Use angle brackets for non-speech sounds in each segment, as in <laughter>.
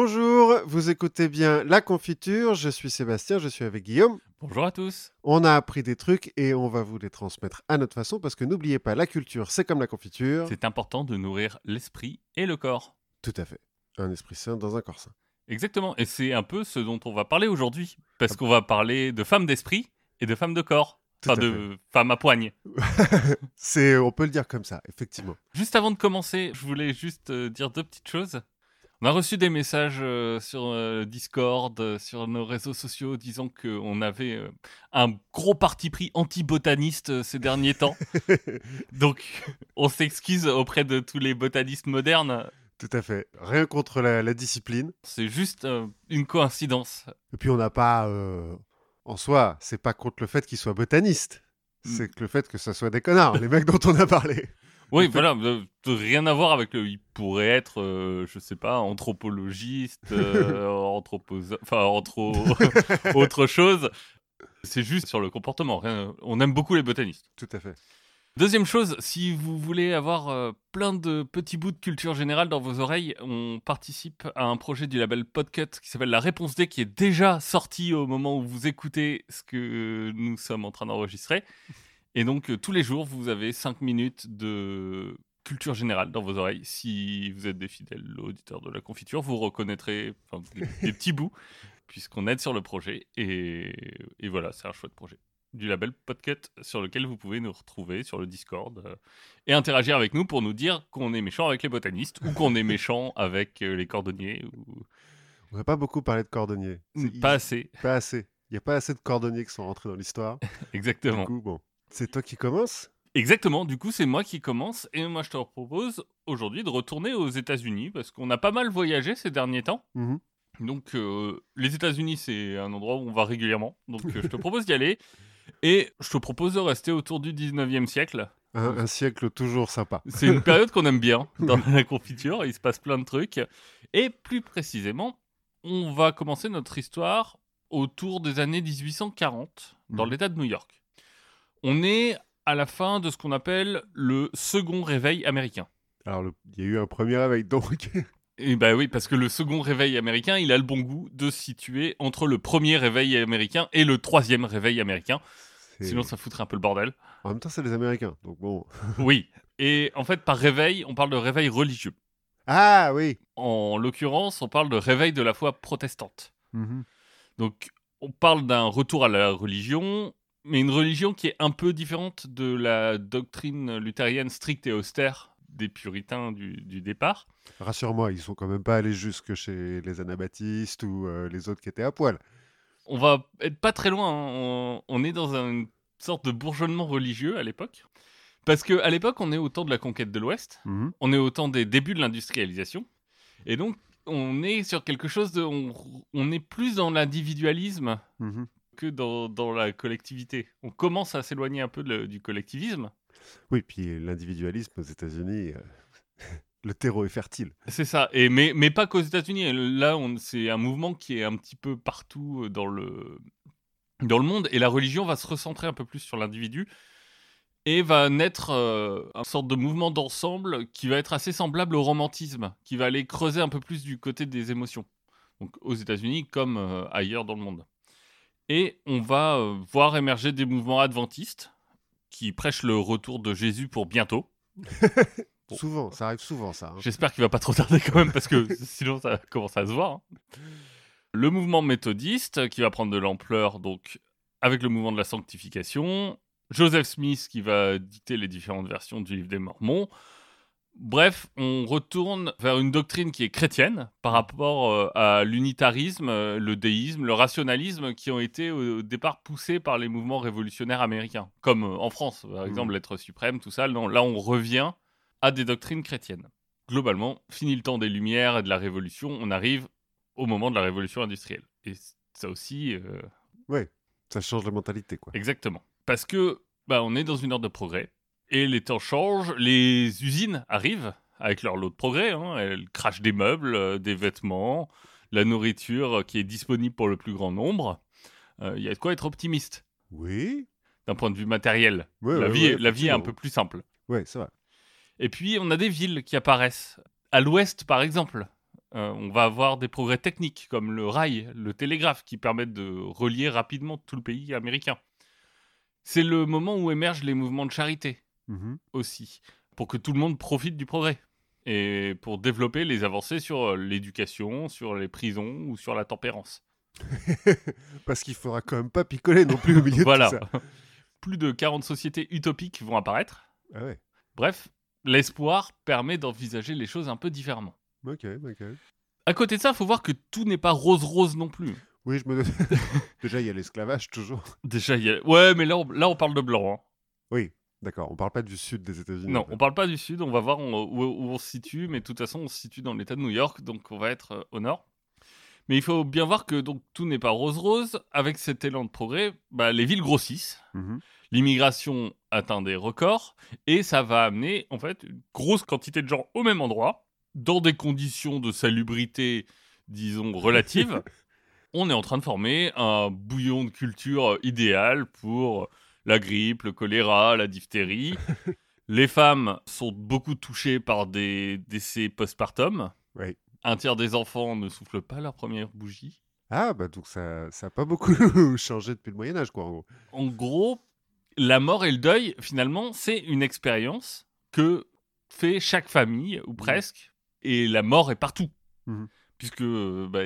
Bonjour, vous écoutez bien La Confiture, je suis Sébastien, je suis avec Guillaume. Bonjour à tous. On a appris des trucs et on va vous les transmettre à notre façon parce que n'oubliez pas, la culture, c'est comme la confiture. C'est important de nourrir l'esprit et le corps. Tout à fait. Un esprit sain dans un corps sain. Exactement, et c'est un peu ce dont on va parler aujourd'hui, parce qu'on va parler de femmes d'esprit et de femmes de corps. Tout Enfin, de femmes à poigne. <laughs> C'est, on peut le dire comme ça, effectivement. Juste avant de commencer, je voulais juste euh, dire deux petites choses. On a reçu des messages euh, sur euh, Discord, euh, sur nos réseaux sociaux, disant qu'on avait un gros parti pris anti-botaniste ces derniers temps. <laughs> Donc, <laughs> on s'excuse auprès de tous les botanistes modernes. Tout à fait. Rien contre la, la discipline. C'est juste une coïncidence. Et puis on n'a pas, en soi, c'est pas contre le fait qu'ils soient botanistes. Mm. C'est que le fait que ça soit des connards, les mecs dont on a parlé. Oui, voilà, euh, rien à voir avec le. Il pourrait être, euh, je sais pas, anthropologiste, euh, <laughs> enfin, anthro... <laughs> autre chose. C'est juste sur le comportement. rien- On aime beaucoup les botanistes. Tout à fait. Deuxième chose, si vous voulez avoir euh, plein de petits bouts de culture générale dans vos oreilles, on participe à un projet du label Podcut qui s'appelle La Réponse D, qui est déjà sorti au moment où vous écoutez ce que nous sommes en train d'enregistrer. Et donc, euh, tous les jours, vous avez 5 minutes de culture générale dans vos oreilles. Si vous êtes des fidèles auditeurs de la confiture, vous reconnaîtrez enfin, des, <laughs> des petits bouts, puisqu'on aide sur le projet. Et, et voilà, c'est un chouette projet du label Podcut sur lequel vous pouvez nous retrouver sur le Discord euh, et interagir avec nous pour nous dire qu'on est méchant avec les botanistes ou qu'on est <laughs> méchant avec euh, les cordonniers ou On n'a pas beaucoup parlé de cordonniers. Pas assez. Pas assez. Il n'y a pas assez de cordonniers qui sont rentrés dans l'histoire. <laughs> Exactement. Du coup, bon. C'est toi qui commences Exactement, du coup c'est moi qui commence et moi je te propose aujourd'hui de retourner aux États-Unis parce qu'on a pas mal voyagé ces derniers temps. Mhm. Donc euh, les États-Unis c'est un endroit où on va régulièrement. Donc euh, je te <laughs> propose d'y aller et je te propose de rester autour du 19e siècle. un, un siècle toujours sympa. C'est une période qu'on aime bien <laughs> dans la confiture, il se passe plein de trucs. Et plus précisément, on va commencer notre histoire autour des années 1840 dans Mhm. l'État de New York. On est à la fin de ce qu'on appelle le second réveil américain. Alors, le- il y a eu un premier réveil, donc. <laughs> Et bah oui, parce que le second réveil américain, il a le bon goût de se situer entre le premier réveil américain et le troisième réveil américain. Sinon, ça foutrait un peu le bordel. En même temps, c'est les Américains. Donc, bon. <laughs> Oui. Et en fait, par réveil, on parle de réveil religieux. Ah oui En l'occurrence, on parle de réveil de la foi protestante. Mhm. Donc, on parle d'un retour à la religion, mais une religion qui est un peu différente de la doctrine luthérienne stricte et austère des puritains du, du départ. Rassure-moi, ils sont quand même pas allés jusque chez les anabaptistes ou euh, les autres qui étaient à poil. On va être pas très loin. hein. On, on est dans une sorte de bourgeonnement religieux à l'époque. Parce qu'à l'époque, on est au temps de la conquête de l'Ouest. Mhm. on est au temps des débuts de l'industrialisation. Et donc, on est sur quelque chose de. On, on est plus dans l'individualisme Mhm. Que dans, dans la collectivité. On commence à s'éloigner un peu de- du collectivisme. Oui, puis l'individualisme aux États-Unis, euh, <laughs> le terreau est fertile. C'est ça. Et, mais, mais pas qu'aux États-Unis. Là, c'est un mouvement qui est un petit peu partout euh, dans le, dans le monde. Et la religion va se recentrer un peu plus sur l'individu. Et va naître euh, une sorte de mouvement d'ensemble qui va être assez semblable au romantisme, qui va aller creuser un peu plus du côté des émotions. Donc aux États-Unis comme euh, ailleurs dans le monde. Et on va euh, voir émerger des mouvements adventistes qui prêchent le retour de Jésus pour bientôt. Bon. <laughs> Souvent, ça arrive souvent, ça. hein. J'espère qu'il va pas trop tarder quand même parce que <laughs> sinon ça commence à se voir. hein. Le mouvement méthodiste qui va prendre de l'ampleur donc avec le mouvement de la sanctification, Joseph Smith qui va dicter les différentes versions du livre des Mormons. Bref, on retourne vers une doctrine qui est chrétienne par rapport euh, à l'unitarisme, euh, le déisme, le rationalisme qui ont été au départ poussés par les mouvements révolutionnaires américains, comme euh, en France, par exemple l'être suprême, tout ça. Non, là, on revient à des doctrines chrétiennes. Globalement, fini le temps des Lumières et de la Révolution, on arrive au moment de la Révolution industrielle. Et ça aussi, euh, Ouais, ça change la mentalité, quoi. exactement. Parce que bah, on est dans une heure de progrès, et les temps changent, les usines arrivent avec leur lot de progrès, hein. elles crachent des meubles, euh, des vêtements, la nourriture qui est disponible pour le plus grand nombre. Euh, Il y a de quoi être optimiste Oui d'un point de vue matériel. Ouais, la, ouais, vie, ouais, est- la vie est un peu plus simple. Ouais, c'est vrai. Et puis, on a des villes qui apparaissent. À l'ouest, par exemple, Euh, on va avoir des progrès techniques comme le rail, le télégraphe qui permettent de relier rapidement tout le pays américain. C'est le moment où émergent les mouvements de charité Mhm. aussi, pour que tout le monde profite du progrès et pour développer les avancées sur euh, l'éducation, sur les prisons ou sur la tempérance. <laughs> Parce qu'il faudra quand même pas picoler non plus au milieu voilà. de tout ça. <laughs> Plus de 40 sociétés utopiques vont apparaître. Ah ouais. Bref, l'espoir permet d'envisager les choses un peu différemment. Ok, ok. À côté de ça, il faut voir que tout n'est pas rose-rose non plus. Oui, je me. <laughs> Déjà, il y a l'esclavage toujours. Déjà, il y a... Ouais, mais là, on, là, on parle de blanc. hein. Oui, d'accord. On parle pas du sud des États-Unis. Non, en fait. on parle pas du sud, on va voir où, où- où on se situe, mais de toute façon, on se situe dans l'état de New York, donc on va être euh, au nord. Mais il faut bien voir que donc tout n'est pas rose-rose. Avec cet élan de progrès, bah, les villes grossissent, Mhm. l'immigration atteint des records, et ça va amener en fait une grosse quantité de gens au même endroit, dans des conditions de salubrité, disons, relatives. <laughs> on est en train de former un bouillon de culture euh, idéal pour la grippe, le choléra, la diphtérie. <laughs> Les femmes sont beaucoup touchées par des décès postpartum. Oui. Un tiers des enfants ne soufflent pas leur première bougie. Ah, bah donc ça ça a pas beaucoup <laughs> changé depuis le Moyen-Âge, quoi, en gros. En gros, la mort et le deuil, finalement, c'est une expérience que fait chaque famille, ou presque, et la mort est partout. Mhm. Puisque, bah,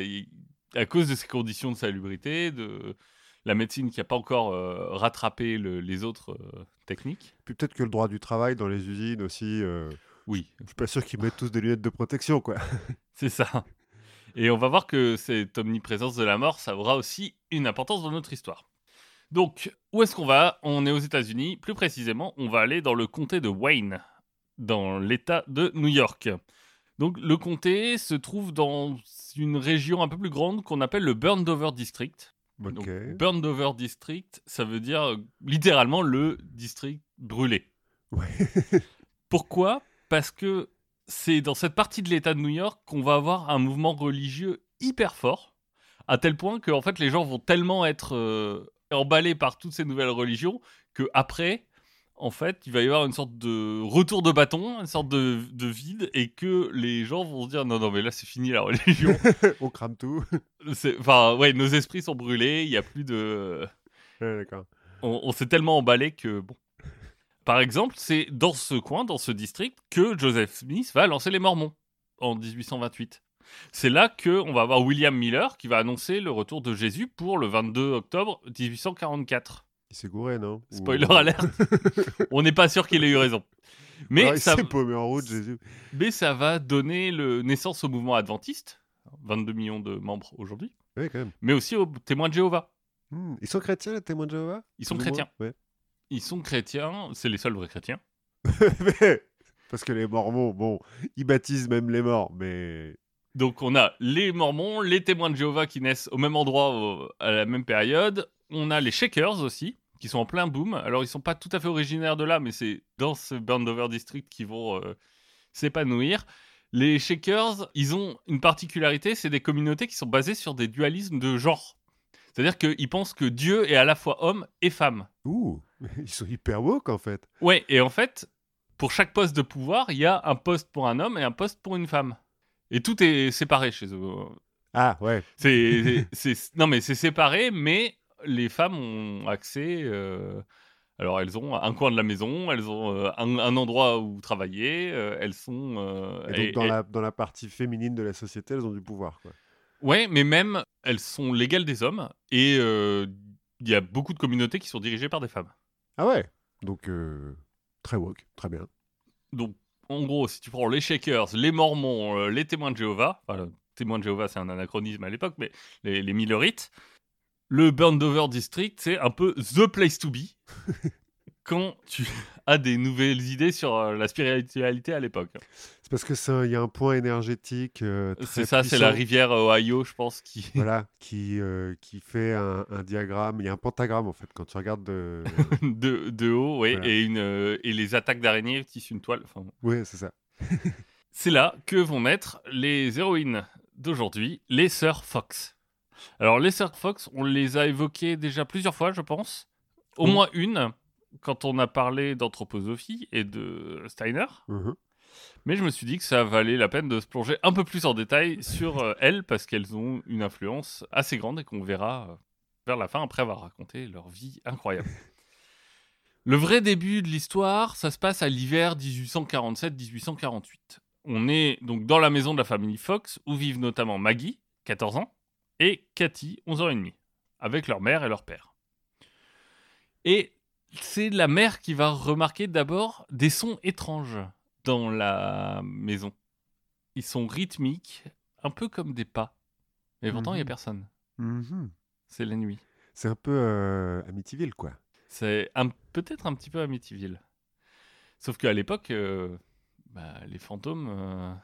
à cause de ces conditions de salubrité, de la médecine qui n'a pas encore euh, rattrapé le- les autres euh, techniques. Puis peut-être que le droit du travail dans les usines aussi. euh, Oui, Je suis pas sûr qu'ils mettent tous des lunettes de protection, quoi. <laughs> c'est ça. Et on va voir que cette omniprésence de la mort, ça aura aussi une importance dans notre histoire. Donc, où est-ce qu'on va? On est aux États-Unis. Plus précisément, on va aller dans le comté de Wayne, dans l'État de New York. Donc, le comté se trouve dans une région un peu plus grande qu'on appelle le Burned-Over District. Ok. Donc, Burned-Over District, ça veut dire euh, littéralement le district brûlé. Ouais. <laughs> Pourquoi? Parce que c'est dans cette partie de l'État de New York qu'on va avoir un mouvement religieux hyper fort, à tel point que en fait les gens vont tellement être euh, emballés par toutes ces nouvelles religions que après, en fait, il va y avoir une sorte de retour de bâton, une sorte de, de vide, et que les gens vont se dire non non mais là c'est fini la religion. <laughs> On crame tout. Enfin ouais, nos esprits sont brûlés, il y a plus de Ouais, d'accord. on, on s'est tellement emballé que bon. Par exemple, c'est dans ce coin, dans ce district, que Joseph Smith va lancer les Mormons en 1828. C'est là que on va avoir William Miller qui va annoncer le retour de Jésus pour le 22 octobre 1844. Il s'est gouré, non Ou- Spoiler alert. <laughs> on n'est pas sûr qu'il ait eu raison. Mais, Ah, ça, paumé en route, Jésus. mais ça va donner le naissance au mouvement adventiste, 22 millions de membres aujourd'hui, Oui, quand même. mais aussi aux témoins de Jéhovah. Hmm, Ils sont chrétiens, les témoins de Jéhovah Ils sont ou chrétiens. Ouais. Ils sont chrétiens, c'est les seuls vrais chrétiens. Mais- <laughs> Parce que les Mormons, bon, ils baptisent même les morts, mais. Donc on a les Mormons, les témoins de Jéhovah qui naissent au même endroit au- à la même période. On a les Shakers aussi, qui sont en plein boom. Alors ils sont pas tout à fait originaires de là, mais c'est dans ce Burnover District qu'ils vont euh, s'épanouir. Les Shakers, ils ont une particularité, c'est des communautés qui sont basées sur des dualismes de genre. C'est-à-dire qu'ils pensent que Dieu est à la fois homme et femme. Ouh, <laughs> ils sont hyper woke en fait. Ouais, et en fait, pour chaque poste de pouvoir, il y a un poste pour un homme et un poste pour une femme. Et tout est séparé chez eux. Ah, ouais. C'est, <laughs> non mais c'est séparé, mais les femmes ont accès. euh, alors elles ont un coin de la maison, elles ont euh, un, un endroit où travailler, euh, elles sont. Et donc, et- dans, et- La, dans la partie féminine de la société, elles ont du pouvoir, quoi. Ouais, mais même elles sont légales des hommes et euh, il y a beaucoup de communautés qui sont dirigées par des femmes. Ah ouais? Donc, euh, très woke, très bien. Donc en gros, si tu prends les Shakers, les Mormons, euh, les témoins de Jéhovah, enfin, le témoin de Jéhovah c'est un anachronisme à l'époque, mais les, les Millerites, le Burned-Over District c'est un peu the place to be <laughs> quand tu as des nouvelles idées sur euh, la spiritualité à l'époque. C'est parce que ça, il y a un point énergétique. euh, C'est ça, c'est la rivière Ohio, je pense, qui. <laughs> Voilà, qui, euh, qui fait un, un diagramme. Il y a un pentagramme en fait quand tu regardes de. <laughs> de, de haut, Voilà. et, une, euh, et les attaques d'araignées tissent une toile. Enfin, ouais, c'est ça. c'est là que vont naître les héroïnes d'aujourd'hui, les sœurs Fox. Alors, les sœurs Fox, on les a évoquées déjà plusieurs fois, je pense. Au Oui. moins une, quand on a parlé d'anthroposophie et de Steiner. Mhm. Mais je me suis dit que ça valait la peine de se plonger un peu plus en détail sur euh, elles parce qu'elles ont une influence assez grande et qu'on verra euh, vers la fin après avoir raconté leur vie incroyable. <laughs> Le vrai début de l'histoire, ça se passe à l'hiver 1847-1848. On est donc dans la maison de la famille Fox où vivent notamment Maggie, 14 ans, et Cathy, 11 ans et demi, avec leur mère et leur père. Et c'est la mère qui va remarquer d'abord des sons étranges dans la maison. Ils sont rythmiques, un peu comme des pas. Mais pourtant, il n'y a Mhm. personne. Mhm. C'est la nuit. C'est un peu euh, Amityville, quoi. C'est peut-être un petit peu Amityville. Sauf qu'à l'époque, euh, bah, les fantômes, euh,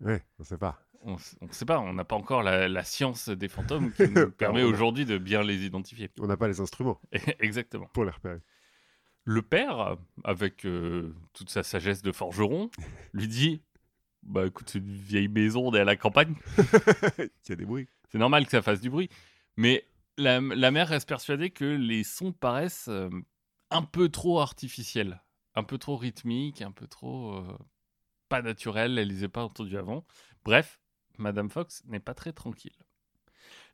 Ouais, on sait pas. On ne sait pas, on n'a pas encore la, la science des fantômes <laughs> qui nous permet aujourd'hui de bien les identifier. On n'a pas les instruments <laughs> Exactement. pour les repérer. Le père, avec euh, toute sa sagesse de forgeron, <laughs> lui dit Bah écoute, c'est une vieille maison, on est à la campagne, Il y a des bruits. c'est normal que ça fasse du bruit. Mais la, la mère reste persuadée que les sons paraissent euh, un peu trop artificiels, un peu trop rythmiques, un peu trop euh, pas naturels, elle les a pas entendus avant. Bref, Madame Fox n'est pas très tranquille.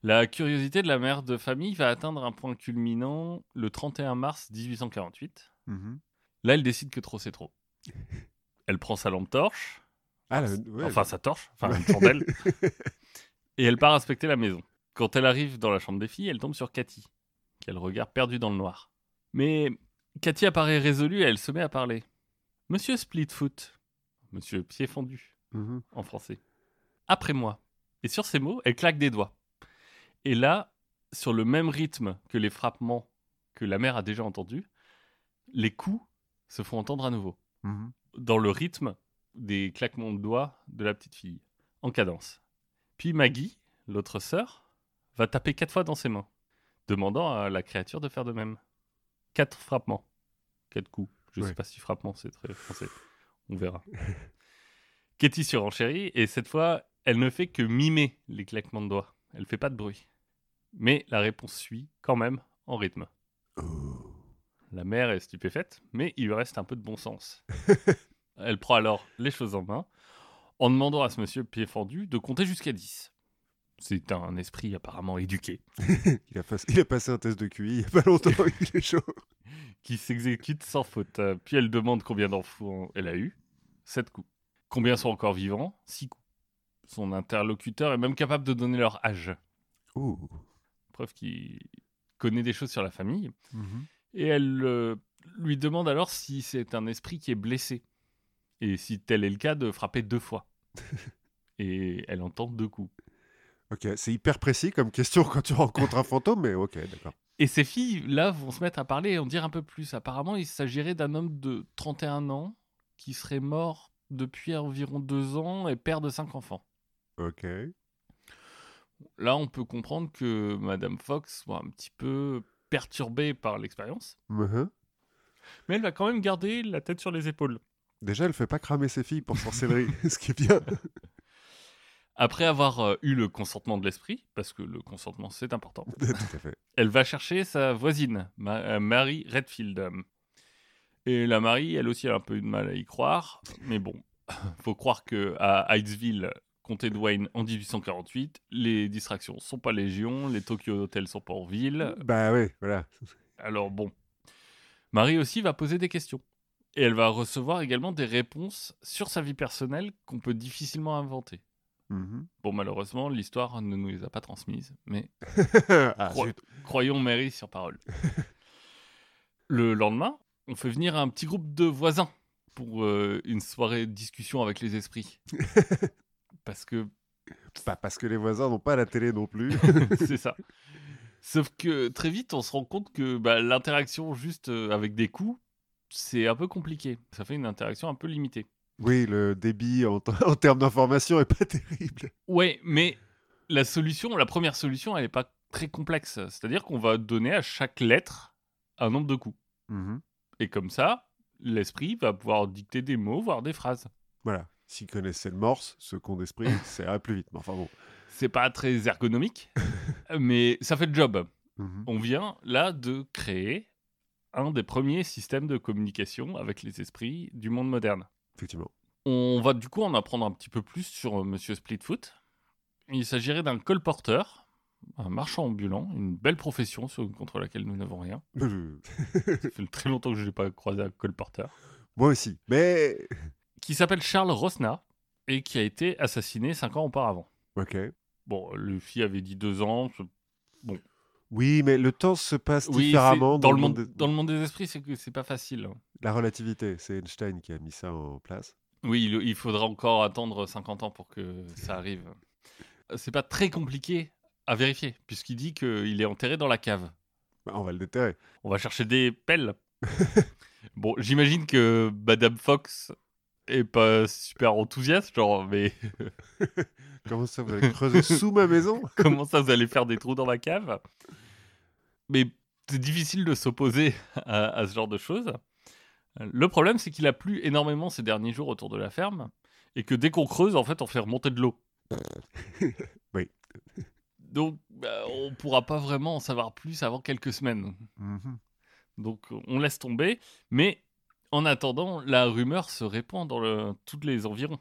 La curiosité de la mère de famille va atteindre un point culminant le 31 mars 1848. Mhm. Là, elle décide que trop c'est trop. <laughs> Elle prend sa lampe torche, Ah, ouais, enfin sa torche, enfin une chandelle, <laughs> et elle part inspecter la maison. Quand elle arrive dans la chambre des filles, elle tombe sur Cathy, qu'elle regarde perdue dans le noir. Mais Cathy apparaît résolue et elle se met à parler. Monsieur Splitfoot, Monsieur Pied Fendu Mhm. en français, après moi. Et sur ces mots, elle claque des doigts. Et là, sur le même rythme que les frappements que la mère a déjà entendus, les coups se font entendre à nouveau Mhm. dans le rythme des claquements de doigts de la petite fille, en cadence. Puis Maggie, l'autre sœur, va taper quatre fois dans ses mains, demandant à la créature de faire de même. Quatre frappements. Quatre coups. Je ne sais pas si frappement c'est très français. On verra. <laughs> Katie surenchérit, et cette fois, elle ne fait que mimer les claquements de doigts. Elle fait pas de bruit. Mais la réponse suit quand même en rythme. Oh. La mère est stupéfaite, mais il lui reste un peu de bon sens. <laughs> Elle prend alors les choses en main en demandant à ce monsieur pied fendu de compter jusqu'à 10. C'est un esprit apparemment éduqué <laughs> Il, a pas- il a passé un test de QI il y a pas longtemps, <laughs> il est chaud. qui s'exécute sans faute. Puis elle demande combien d'enfants elle a eu. 7 coups. Combien sont encore vivants 6 coups. Son interlocuteur est même capable de donner leur âge. Ouh. Preuve qu'il connaît des choses sur la famille. Mhm. Et elle euh, lui demande alors si c'est un esprit qui est blessé. Et si tel est le cas, de frapper deux fois. <laughs> Et elle entend deux coups. Ok, c'est hyper précis comme question quand tu rencontres un fantôme, mais ok, d'accord. Et ces filles-là vont se mettre à parler et en dire un peu plus. Apparemment, il s'agirait d'un homme de 31 ans qui serait mort depuis environ deux ans et père de cinq enfants. Ok. Là, on peut comprendre que Madame Fox soit un petit peu perturbée par l'expérience, Mhm. mais elle va quand même garder la tête sur les épaules. Déjà, elle fait pas cramer ses filles pour sorcellerie, <laughs> ce qui est bien. <laughs> Après avoir euh, eu le consentement de l'esprit, parce que le consentement c'est important, <laughs> Tout à fait. elle va chercher sa voisine, Ma- euh, Mary Redfield. Et la Marie, elle aussi, elle a un peu de mal à y croire. Mais bon, <laughs> faut croire que à Hydesville, comté de Wayne, en 1848, les distractions sont pas légion, les Tokyo Hotels sont pas en ville. Bah ouais, voilà. Alors bon, Marie aussi va poser des questions. Et elle va recevoir également des réponses sur sa vie personnelle qu'on peut difficilement inventer. Mhm. Bon, malheureusement, l'histoire ne nous les a pas transmises, mais <laughs> ah, croyons Mary sur parole. <laughs> Le lendemain, on fait venir un petit groupe de voisins pour euh, une soirée de discussion avec les esprits. <laughs> Parce que Pas parce que les voisins n'ont pas la télé non plus. <laughs> c'est ça. Sauf que très vite, on se rend compte que bah, l'interaction juste euh, avec des coups, c'est un peu compliqué. Ça fait une interaction un peu limitée. oui, le débit en, termes d'information est pas <laughs> terrible. Ouais, mais la solution, la première solution, elle n'est pas très complexe. C'est-à-dire qu'on va donner à chaque lettre un nombre de coups. Mhm. Et comme ça, l'esprit va pouvoir dicter des mots, voire des phrases. Voilà. S'ils connaissaient le morse, ce con d'esprit, ça <laughs> irait plus vite. Mais enfin bon. C'est pas très ergonomique, <laughs> mais ça fait le job. Mhm. On vient là de créer un des premiers systèmes de communication avec les esprits du monde moderne. Effectivement. On va du coup en apprendre un petit peu plus sur euh, Monsieur Splitfoot. Il s'agirait d'un colporteur, un marchand ambulant, une belle profession sur- contre laquelle nous n'avons rien. <laughs> Ça fait très longtemps que je n'ai pas croisé un colporteur. Moi aussi. Mais. Qui s'appelle Charles Rosna et qui a été assassiné cinq ans auparavant. Ok. Bon, le fille avait dit deux ans. c'est- Oui, mais le temps se passe Oui, différemment dans, le monde, des- dans le monde des esprits, c'est que c'est pas facile. hein. La relativité, c'est Einstein qui a mis ça en place. Oui, il, il faudra encore attendre 50 ans pour que ça arrive. C'est pas très compliqué à vérifier, puisqu'il dit qu'il est enterré dans la cave. Bah, on va le déterrer. On va chercher des pelles. <laughs> bon, j'imagine que Madame Fox est pas super enthousiaste, genre, mais <laughs> Comment ça, vous allez creuser sous ma maison? <laughs> Comment ça vous allez faire des trous dans ma cave? Mais c'est difficile de s'opposer à, à ce genre de choses. Le problème, c'est qu'il a plu énormément ces derniers jours autour de la ferme, et que dès qu'on creuse, en fait, on fait remonter de l'eau. Oui. Donc, bah, on pourra pas vraiment en savoir plus avant quelques semaines. Mhm. Donc on laisse tomber, mais en attendant, la rumeur se répand dans le, tous les environs.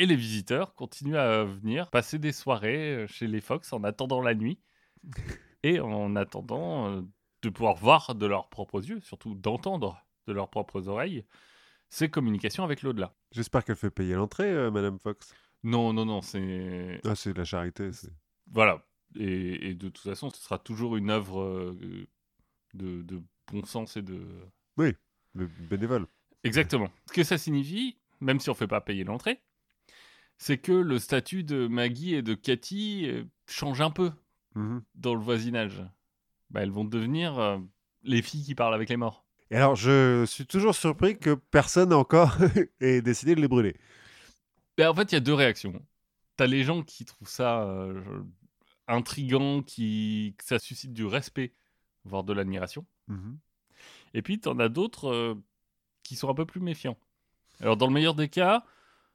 Et les visiteurs continuent à venir passer des soirées euh, chez les Fox en attendant la nuit <laughs> et en attendant euh, de pouvoir voir de leurs propres yeux, surtout d'entendre de leurs propres oreilles, ces communications avec l'au-delà. J'espère qu'elle fait payer l'entrée, euh, Madame Fox. Non, non, non, c'est... Ah, c'est de la charité. c'est- Voilà. Et, et de toute façon, ce sera toujours une œuvre euh, de, de bon sens et de, Le bénévole. Exactement. Ce que ça signifie, même si on ne fait pas payer l'entrée, c'est que le statut de Maggie et de Cathy euh, change un peu Mhm. dans le voisinage. Bah, elles vont devenir euh, les filles qui parlent avec les morts. Et alors, je suis toujours surpris que personne encore <laughs> ait décidé de les brûler. Bah, en fait, il y a deux réactions. T'as les gens qui trouvent ça euh, intriguant, qui... ça suscite du respect, voire de l'admiration. Mhm. Et puis, t'en as d'autres euh, qui sont un peu plus méfiants. Alors, dans le meilleur des cas,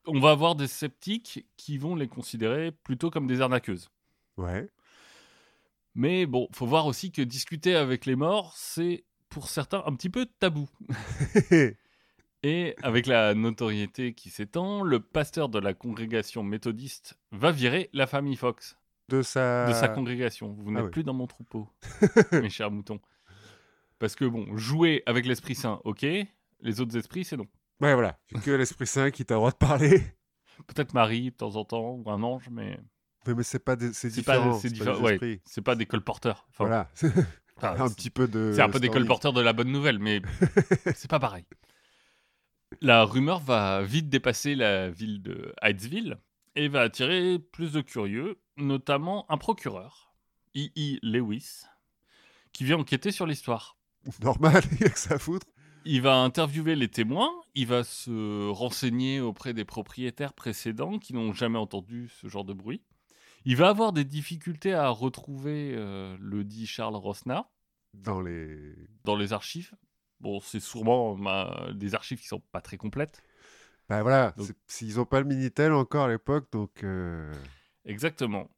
on va avoir des sceptiques qui vont les considérer plutôt comme des arnaqueuses. Ouais. Mais bon, faut voir aussi que discuter avec les morts, c'est pour certains un petit peu tabou. <laughs> Et avec la notoriété qui s'étend, le pasteur de la congrégation méthodiste va virer la famille Fox de sa... de sa congrégation. Vous n'êtes oui. plus dans mon troupeau, <laughs> mes chers moutons. Parce que bon, jouer avec l'Esprit Saint, ok. Les autres esprits, c'est non. Ouais, voilà. Que l'Esprit Saint qui t'a le droit de parler. <laughs> Peut-être Marie de temps en temps ou un ange, mais Mais, mais c'est pas des... c'est différent. c'est pas ouais, pas des colporteurs. Enfin, Voilà. <laughs> enfin, un c'est- petit peu de... C'est un peu des colporteurs de la bonne nouvelle, mais c'est pas pareil. La rumeur va vite dépasser la ville de Hydesville et va attirer plus de curieux, notamment un procureur, I.I. Lewis, qui vient enquêter sur l'histoire. <laughs> Normal, il y a que ça à foutre. Il va interviewer les témoins, il va se renseigner auprès des propriétaires précédents qui n'ont jamais entendu ce genre de bruit. Il va avoir des difficultés à retrouver euh, le dit Charles Rosna Dans les... dans les archives. Bon, c'est sûrement ma- des archives qui sont pas très complètes. Bah voilà, Donc- c'est- s'ils ont pas le Minitel encore à l'époque, donc... euh, Exactement.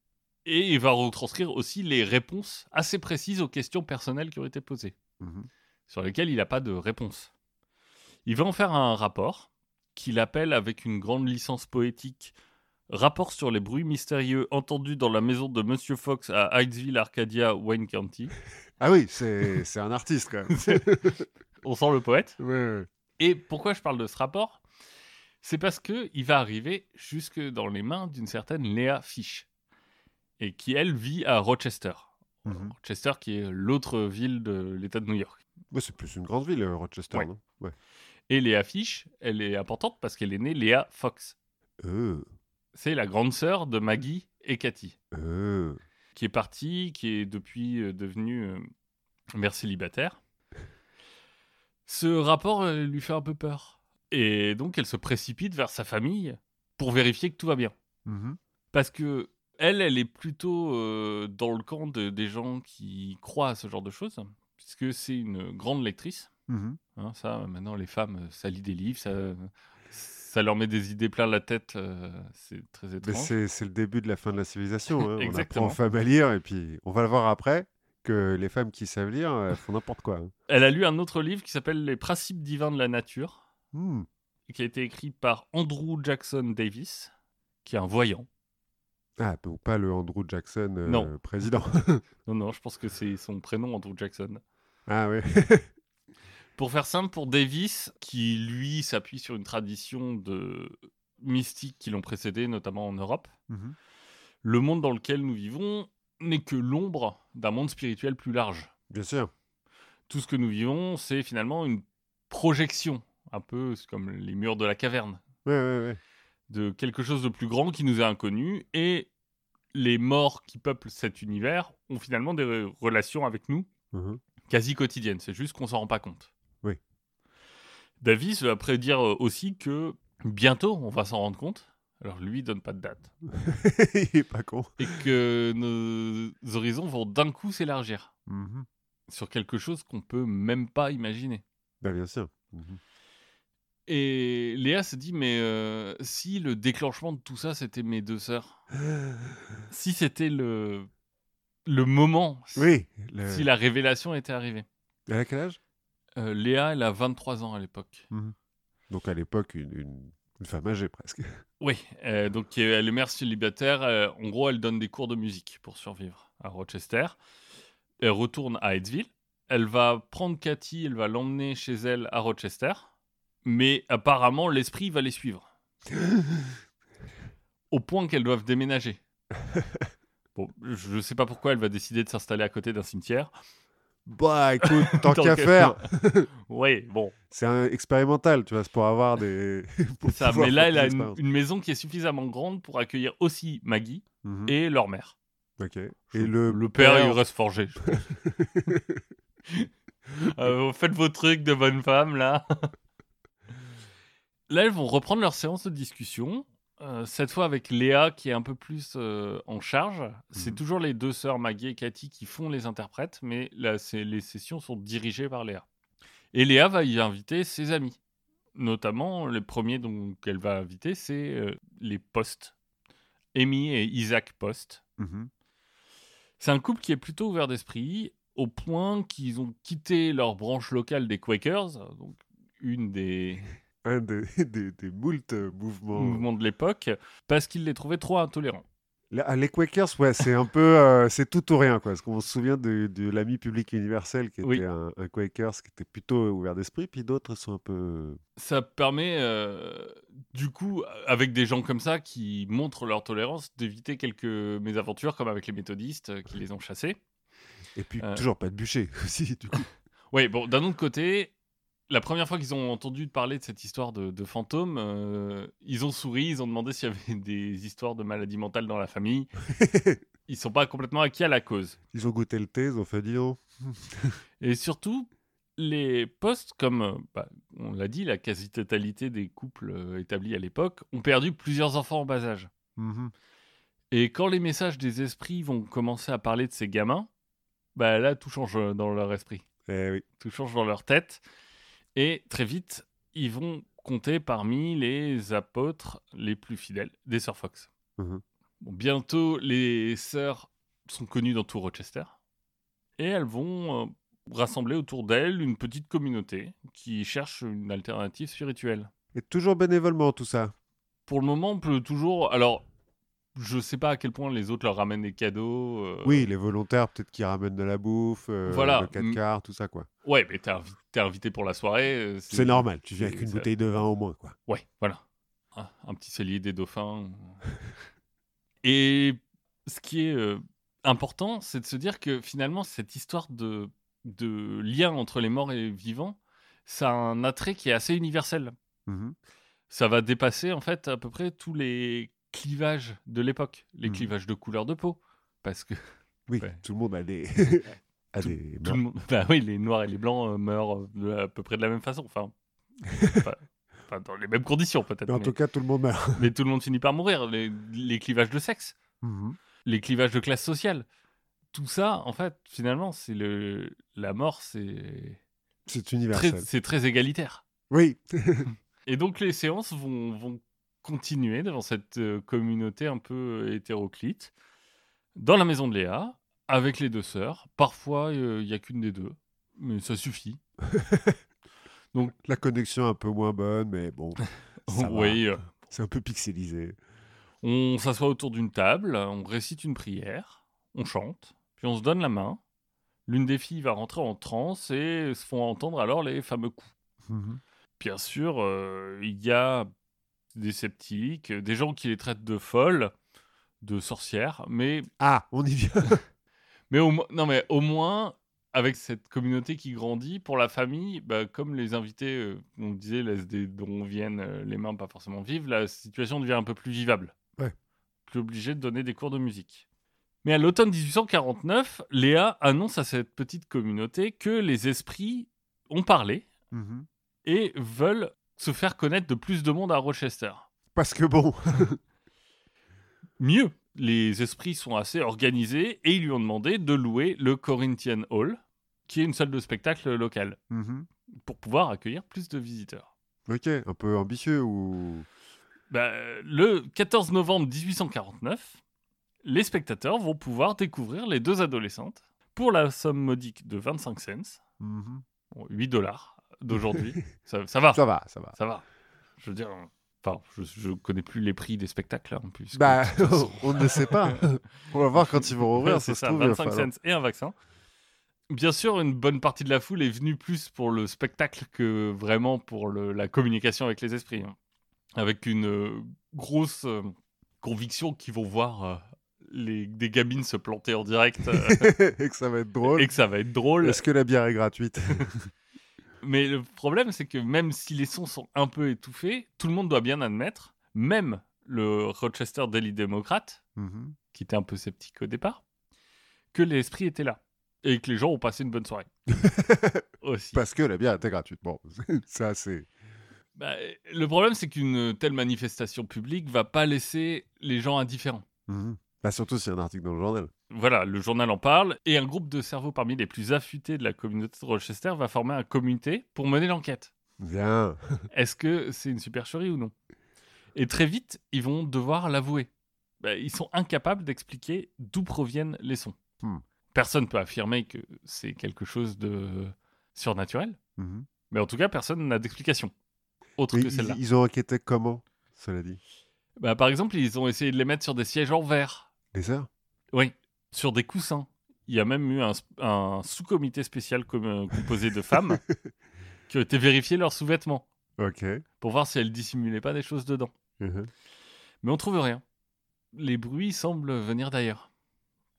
Et il va retranscrire aussi les réponses assez précises aux questions personnelles qui ont été posées, mhm. sur lesquelles il n'a pas de réponse. Il va en faire un rapport qu'il appelle avec une grande licence poétique Rapport sur les bruits mystérieux entendus dans la maison de Monsieur Fox à Hydesville, Arcadia, Wayne County. Ah oui, c'est c'est un artiste quand même. <laughs> On sent le poète. Ouais, ouais. Et pourquoi je parle de ce rapport? C'est parce que il va arriver jusque dans les mains d'une certaine Léa Fish, et qui elle vit à Rochester. Mhm. Rochester qui est l'autre ville de l'État de New York. Ouais, c'est plus une grande ville, euh, Rochester, Ouais. non? Ouais. Et Léa Fish, elle est importante parce qu'elle est née Léa Fox. Euh, C'est la grande sœur de Maggie et Cathy, euh. qui est partie, qui est depuis euh, devenue euh, mère célibataire. Ce rapport lui fait un peu peur. Et donc elle se précipite vers sa famille pour vérifier que tout va bien. Mhm. Parce que elle, elle est plutôt euh, dans le camp de- des gens qui croient à ce genre de choses, puisque c'est une grande lectrice. Mhm. Hein, ça, maintenant, les femmes, euh, ça lit des livres, ça, ça leur met des idées plein la tête. euh, c'est très étrange. c'est le début de la fin de la civilisation. hein. <laughs> On apprend aux femmes à lire, et puis on va le voir après, que les femmes qui savent lire elles font n'importe quoi. hein. Elle a lu un autre livre qui s'appelle Les principes divins de la nature. Hmm. qui a été écrit par Andrew Jackson Davis, qui est un voyant. Ah, donc pas le Andrew Jackson euh, Non. président. <laughs> Non, non, je pense que c'est son prénom, Andrew Jackson. ah ouais. <laughs> Pour faire simple, pour Davis, qui lui s'appuie sur une tradition de mystiques qui l'ont précédé, notamment en Europe, Mhm. le monde dans lequel nous vivons n'est que l'ombre d'un monde spirituel plus large. Bien sûr. Tout ce que nous vivons, c'est finalement une projection, un peu comme les murs de la caverne, Ouais, ouais, ouais. de quelque chose de plus grand qui nous est inconnu, et les morts qui peuplent cet univers ont finalement des re- relations avec nous Mhm. quasi quotidiennes, c'est juste qu'on s'en rend pas compte. Oui. Davis va prédire euh, aussi que bientôt on va s'en rendre compte, alors lui il donne pas de date, <laughs> Il est pas con. et que nos horizons vont d'un coup s'élargir Mhm. sur quelque chose qu'on peut même pas imaginer. Bah, bien sûr. Mhm. Et Léa se dit, mais euh, si le déclenchement de tout ça, c'était mes deux sœurs, <gasps> si c'était le, le moment, si- Oui. le- si la révélation était arrivée. Elle a quel âge? Euh, Léa, elle a 23 ans à l'époque. Donc à l'époque, une, une- une femme âgée presque. <laughs> Oui, euh, donc euh, elle est mère célibataire. euh, en gros, elle donne des cours de musique pour survivre à Rochester. Elle retourne à Edville. Elle va prendre Cathy, elle va l'emmener chez elle à Rochester. Mais apparemment, l'esprit va les suivre. <gasps> Au point qu'elles doivent déménager. <laughs> Bon, je ne sais pas pourquoi elle va décider de s'installer à côté d'un cimetière. Bah écoute, <laughs> tant Tant qu'à que- faire, <laughs> Oui, bon, c'est un expérimental, tu vois, c'est pour avoir des. pour ça. Mais là, elle a une, maison qui est suffisamment grande pour accueillir aussi Maggie Mhm. et leur mère. Ok. Et le, Le père, il reste forgé. Euh, faites vos trucs de bonne femme, là. Là, elles vont reprendre leur séance de discussion. euh, cette fois avec Léa qui est un peu plus euh, en charge. C'est Mhm. toujours les deux sœurs Maggie et Cathy qui font les interprètes, mais là, les sessions sont dirigées par Léa. Et Léa va y inviter ses amis. Notamment, les premiers qu'elle va inviter, c'est euh, les Post. Amy et Isaac Post. Mhm. C'est un couple qui est plutôt ouvert d'esprit, au point qu'ils ont quitté leur branche locale des Quakers, donc une des <laughs> Un des, <laughs> des, des moult euh, mouvements. mouvements de l'époque, parce qu'ils les trouvaient trop intolérants. Ah, les Quakers, ouais, c'est un peu, euh, c'est tout ou rien, quoi. Parce qu'on se souvient de, de l'ami public universel qui était Oui. un, un Quakers qui était plutôt ouvert d'esprit, puis d'autres sont un peu. Ça permet, euh, du coup, avec des gens comme ça qui montrent leur tolérance, d'éviter quelques mésaventures, comme avec les méthodistes euh, qui les ont chassés. Et puis Euh. toujours pas de bûcher <laughs> aussi, du coup. Oui, bon, d'un autre côté, la première fois qu'ils ont entendu parler de cette histoire de, de fantômes, euh, ils ont souri, ils ont demandé <laughs> s'il y avait des histoires de maladies mentales dans la famille. <laughs> Ils sont pas complètement acquis à la cause. Ils ont goûté le thé, ils ont fait donc. <laughs> Et surtout, les postes, comme euh, bah, on l'a dit, la quasi-totalité des couples euh, établis à l'époque, ont perdu plusieurs enfants en bas âge. Mhm. Et quand les messages des esprits vont commencer à parler de ces gamins, bah là, tout change dans leur esprit. Eh oui. tout change dans leur tête. Et très vite, ils vont compter parmi les apôtres les plus fidèles des Sœurs Fox. Mhm. Bon, bientôt, les sœurs sont connues dans tout Rochester. Et elles vont euh, rassembler autour d'elles une petite communauté qui cherche une alternative spirituelle. Et toujours bénévolement, tout ça. Pour le moment, on peut toujours... Alors, je sais pas à quel point les autres leur ramènent des cadeaux. euh, Oui, les volontaires, peut-être qui ramènent de la bouffe, euh, Voilà. le 4 quarts, tout ça, quoi. Ouais, mais t'es invi- invité pour la soirée. euh, C'est normal, tu viens avec une bouteille de vin au moins, quoi. Ouais, voilà. Un, un petit cellier des dauphins. <laughs> Et ce qui est euh, important, c'est de se dire que finalement, cette histoire de, de lien entre les morts et les vivants, ça a un attrait qui est assez universel. Mhm. Ça va dépasser en fait à peu près tous les clivages de l'époque, les Mhm. clivages de couleur de peau. Parce que <laughs> Oui, Ouais. tout le monde a des. <laughs> a Tout- des... tout le monde- bah oui, les noirs et les blancs euh, meurent euh, de- à peu près de la même façon. Enfin, <laughs> pas- pas dans les mêmes conditions peut-être. Mais en mais- tout cas, tout le monde meurt. mais tout le monde finit par mourir. Les, les clivages de sexe, Mhm. les clivages de classe sociale, tout ça, en fait, finalement, c'est le la mort, c'est C'est universel. c'est très égalitaire. Oui. Et donc les séances vont, vont continuer dans cette euh, communauté un peu hétéroclite, dans la maison de Léa, avec les deux sœurs. Parfois, euh, il y a qu'une des deux, mais ça suffit. <laughs> Donc- la connexion est un peu moins bonne, mais bon, <laughs> oui, euh, c'est un peu pixelisé. on s'assoit autour d'une table, on récite une prière, on chante, puis on se donne la main. L'une des filles va rentrer en transe et se font entendre alors les fameux coups. Mhm. Bien sûr, euh, il y a des sceptiques, des gens qui les traitent de folles, de sorcières, mais, Ah, on y vient. <laughs> mais, au, non, mais au moins, avec cette communauté qui grandit, pour la famille, bah, comme les invités, euh, on disait, laissent des dont viennent euh, les mains pas forcément vives, la situation devient un peu plus vivable. Ouais. Plus obligé de donner des cours de musique. Mais à l'automne 1849, Léa annonce à cette petite communauté que les esprits ont parlé Mhm. et veulent se faire connaître de plus de monde à Rochester. Parce que bon, Mieux, les esprits sont assez organisés et ils lui ont demandé de louer le Corinthian Hall, qui est une salle de spectacle locale, Mhm. pour pouvoir accueillir plus de visiteurs. ok, un peu ambitieux ou. Bah, le 14 novembre 1849, les spectateurs vont pouvoir découvrir les deux adolescentes pour la somme modique de 25 cents, Mhm. bon, 8 dollars d'aujourd'hui. ça, ça va, ça, Ça va, ça va. va. Je veux dire, enfin, je, je connais plus les prix des spectacles, hein, puisque- Bah, <laughs> on ne sait pas. <laughs> on va voir quand ils vont rouvrir. c'est ça se ça, trouve, il va 25 falloir- cents et un vaccin. Bien sûr, une bonne partie de la foule est venue plus pour le spectacle que vraiment pour le- la communication avec les esprits. hein. Avec une euh, grosse euh, conviction qu'ils vont voir euh, les, des gamines se planter en direct euh, <laughs> et que ça va être drôle. et que ça va être drôle. Est-ce que la bière est gratuite? Mais le problème, c'est que même si les sons sont un peu étouffés, tout le monde doit bien admettre, même le Rochester Daily Democrat, Mhm. qui était un peu sceptique au départ, que l'esprit était là. Et que les gens ont passé une bonne soirée. <laughs> Aussi. Parce que la bière était gratuite. Bon, <laughs> ça c'est. Bah, le problème, c'est qu'une telle manifestation publique va pas laisser les gens indifférents. Mhm. Bah, surtout s'il y a un article dans le journal. Voilà, le journal en parle, et un groupe de cerveaux parmi les plus affûtés de la communauté de Rochester va former un comité pour mener l'enquête. Bien. <laughs> Est-ce que c'est une supercherie ou non? Et très vite, ils vont devoir l'avouer. Bah, ils sont incapables d'expliquer d'où proviennent les sons. Hmm. Personne peut affirmer que c'est quelque chose de surnaturel, Mhm. mais en tout cas, personne n'a d'explication autre Mais que celle-là. ils ont enquêté comment, cela dit? Bah, par exemple, ils ont essayé de les mettre sur des sièges en verre. Les heures? Oui, sur des coussins. Il y a même eu un, un sous-comité spécial com- euh, composé de femmes <laughs> qui ont été vérifier leurs sous-vêtements Ok. pour voir si elles dissimulaient pas des choses dedans. Mhm. Mais on trouve rien. Les bruits semblent venir d'ailleurs.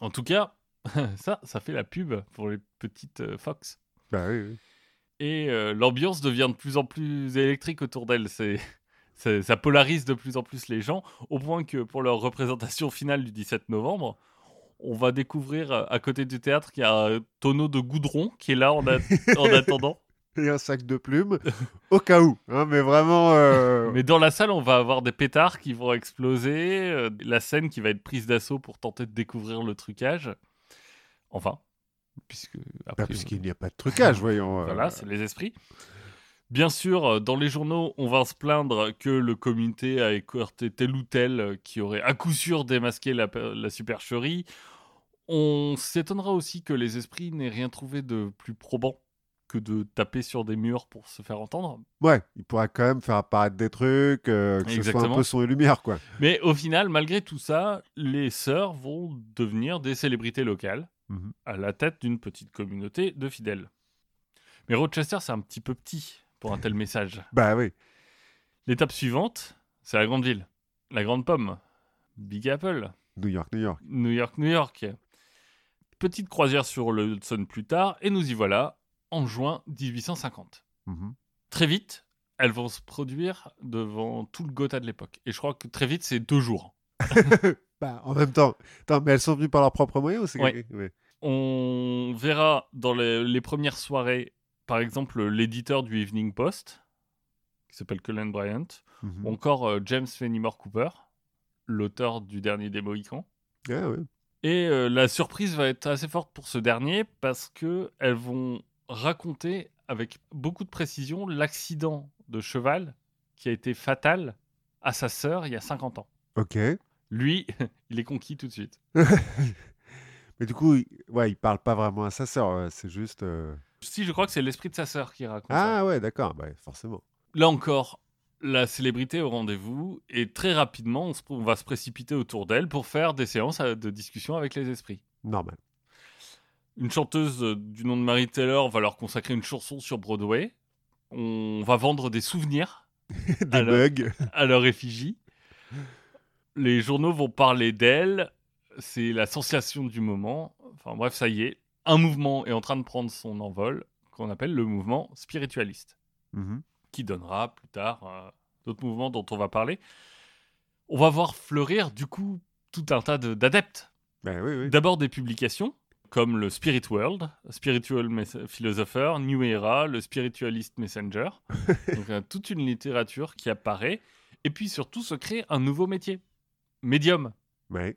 En tout cas, <laughs> ça, ça fait la pub pour les petites euh, Fox. Bah oui, oui. Et euh, l'ambiance devient de plus en plus électrique autour. C'est, <laughs> c'est- ça polarise de plus en plus les gens, au point que pour leur représentation finale du 17 novembre, on va découvrir euh, à côté du théâtre qu'il y a un tonneau de goudron qui est là en, a- <laughs> en attendant. Et un sac de plumes, au cas où. hein, mais vraiment. euh, <laughs> Mais dans la salle, on va avoir des pétards qui vont exploser, euh, la scène qui va être prise d'assaut pour tenter de découvrir le trucage. Enfin, puisque bah, après, puisqu'il n'y a pas de trucage, voyons. voilà, c'est les esprits. Bien sûr, euh, dans les journaux, on va se plaindre que le comité a écarté tel ou tel euh, qui aurait à coup sûr démasqué la, la supercherie. On s'étonnera aussi que les esprits n'aient rien trouvé de plus probant que de taper sur des murs pour se faire entendre. Ouais, il pourra quand même faire apparaître des trucs, euh, que ce soit un Exactement. peu son et lumière, quoi. Mais au final, malgré tout ça, les sœurs vont devenir des célébrités locales Mhm. à la tête d'une petite communauté de fidèles. Mais Rochester, c'est un petit peu petit pour un tel message. Bah oui. L'étape suivante, c'est la grande ville, la grande pomme, Big Apple, New York, New York. New York, New York. Petite croisière sur le Hudson plus tard, et nous y voilà en juin 1850. Mhm. Très vite, elles vont se produire devant tout le Gotha de l'époque. Et je crois que très vite, c'est deux jours. <laughs> Bah, en même temps. Attends, mais elles sont venues par leurs propres moyens ou c'est Ouais. On verra dans les, les premières soirées, par exemple, l'éditeur du Evening Post, qui s'appelle Colin Bryant, Mhm. ou encore euh, James Fenimore Cooper, l'auteur du dernier des Mohicans. Ah ouais. Et euh, la surprise va être assez forte pour ce dernier parce que elles vont raconter avec beaucoup de précision l'accident de cheval qui a été fatal à sa sœur il y a 50 ans. Ok. Lui, <laughs> il est conquis tout de suite. <laughs> Mais du coup, il... ouais, il parle pas vraiment à sa sœur. ouais, C'est juste. euh, Si, je crois que c'est l'esprit de sa sœur qui raconte ça. Ah ouais, d'accord, bah, forcément. Là encore, la célébrité au rendez-vous et très rapidement, on, se- on va se précipiter autour d'elle pour faire des séances euh, de discussion avec les esprits. Normal. Une chanteuse euh, du nom de Mary Taylor va leur consacrer une chanson sur Broadway. On va vendre des souvenirs <laughs> Des Alors- bugs. à leur effigie. Les journaux vont parler d'elle. C'est la sensation du moment. Enfin bref, ça y est. Un mouvement est en train de prendre son envol qu'on appelle le mouvement spiritualiste. Mhm. qui donnera plus tard euh, d'autres mouvements dont on va parler. On va voir fleurir du coup tout un tas de- d'adeptes. Ben oui, oui. D'abord des publications comme le Spirit World, Spiritual Philosopher, New Era, le Spiritualist Messenger. <laughs> Donc euh, toute une littérature qui apparaît. Et puis surtout se crée un nouveau métier, médium, Ouais.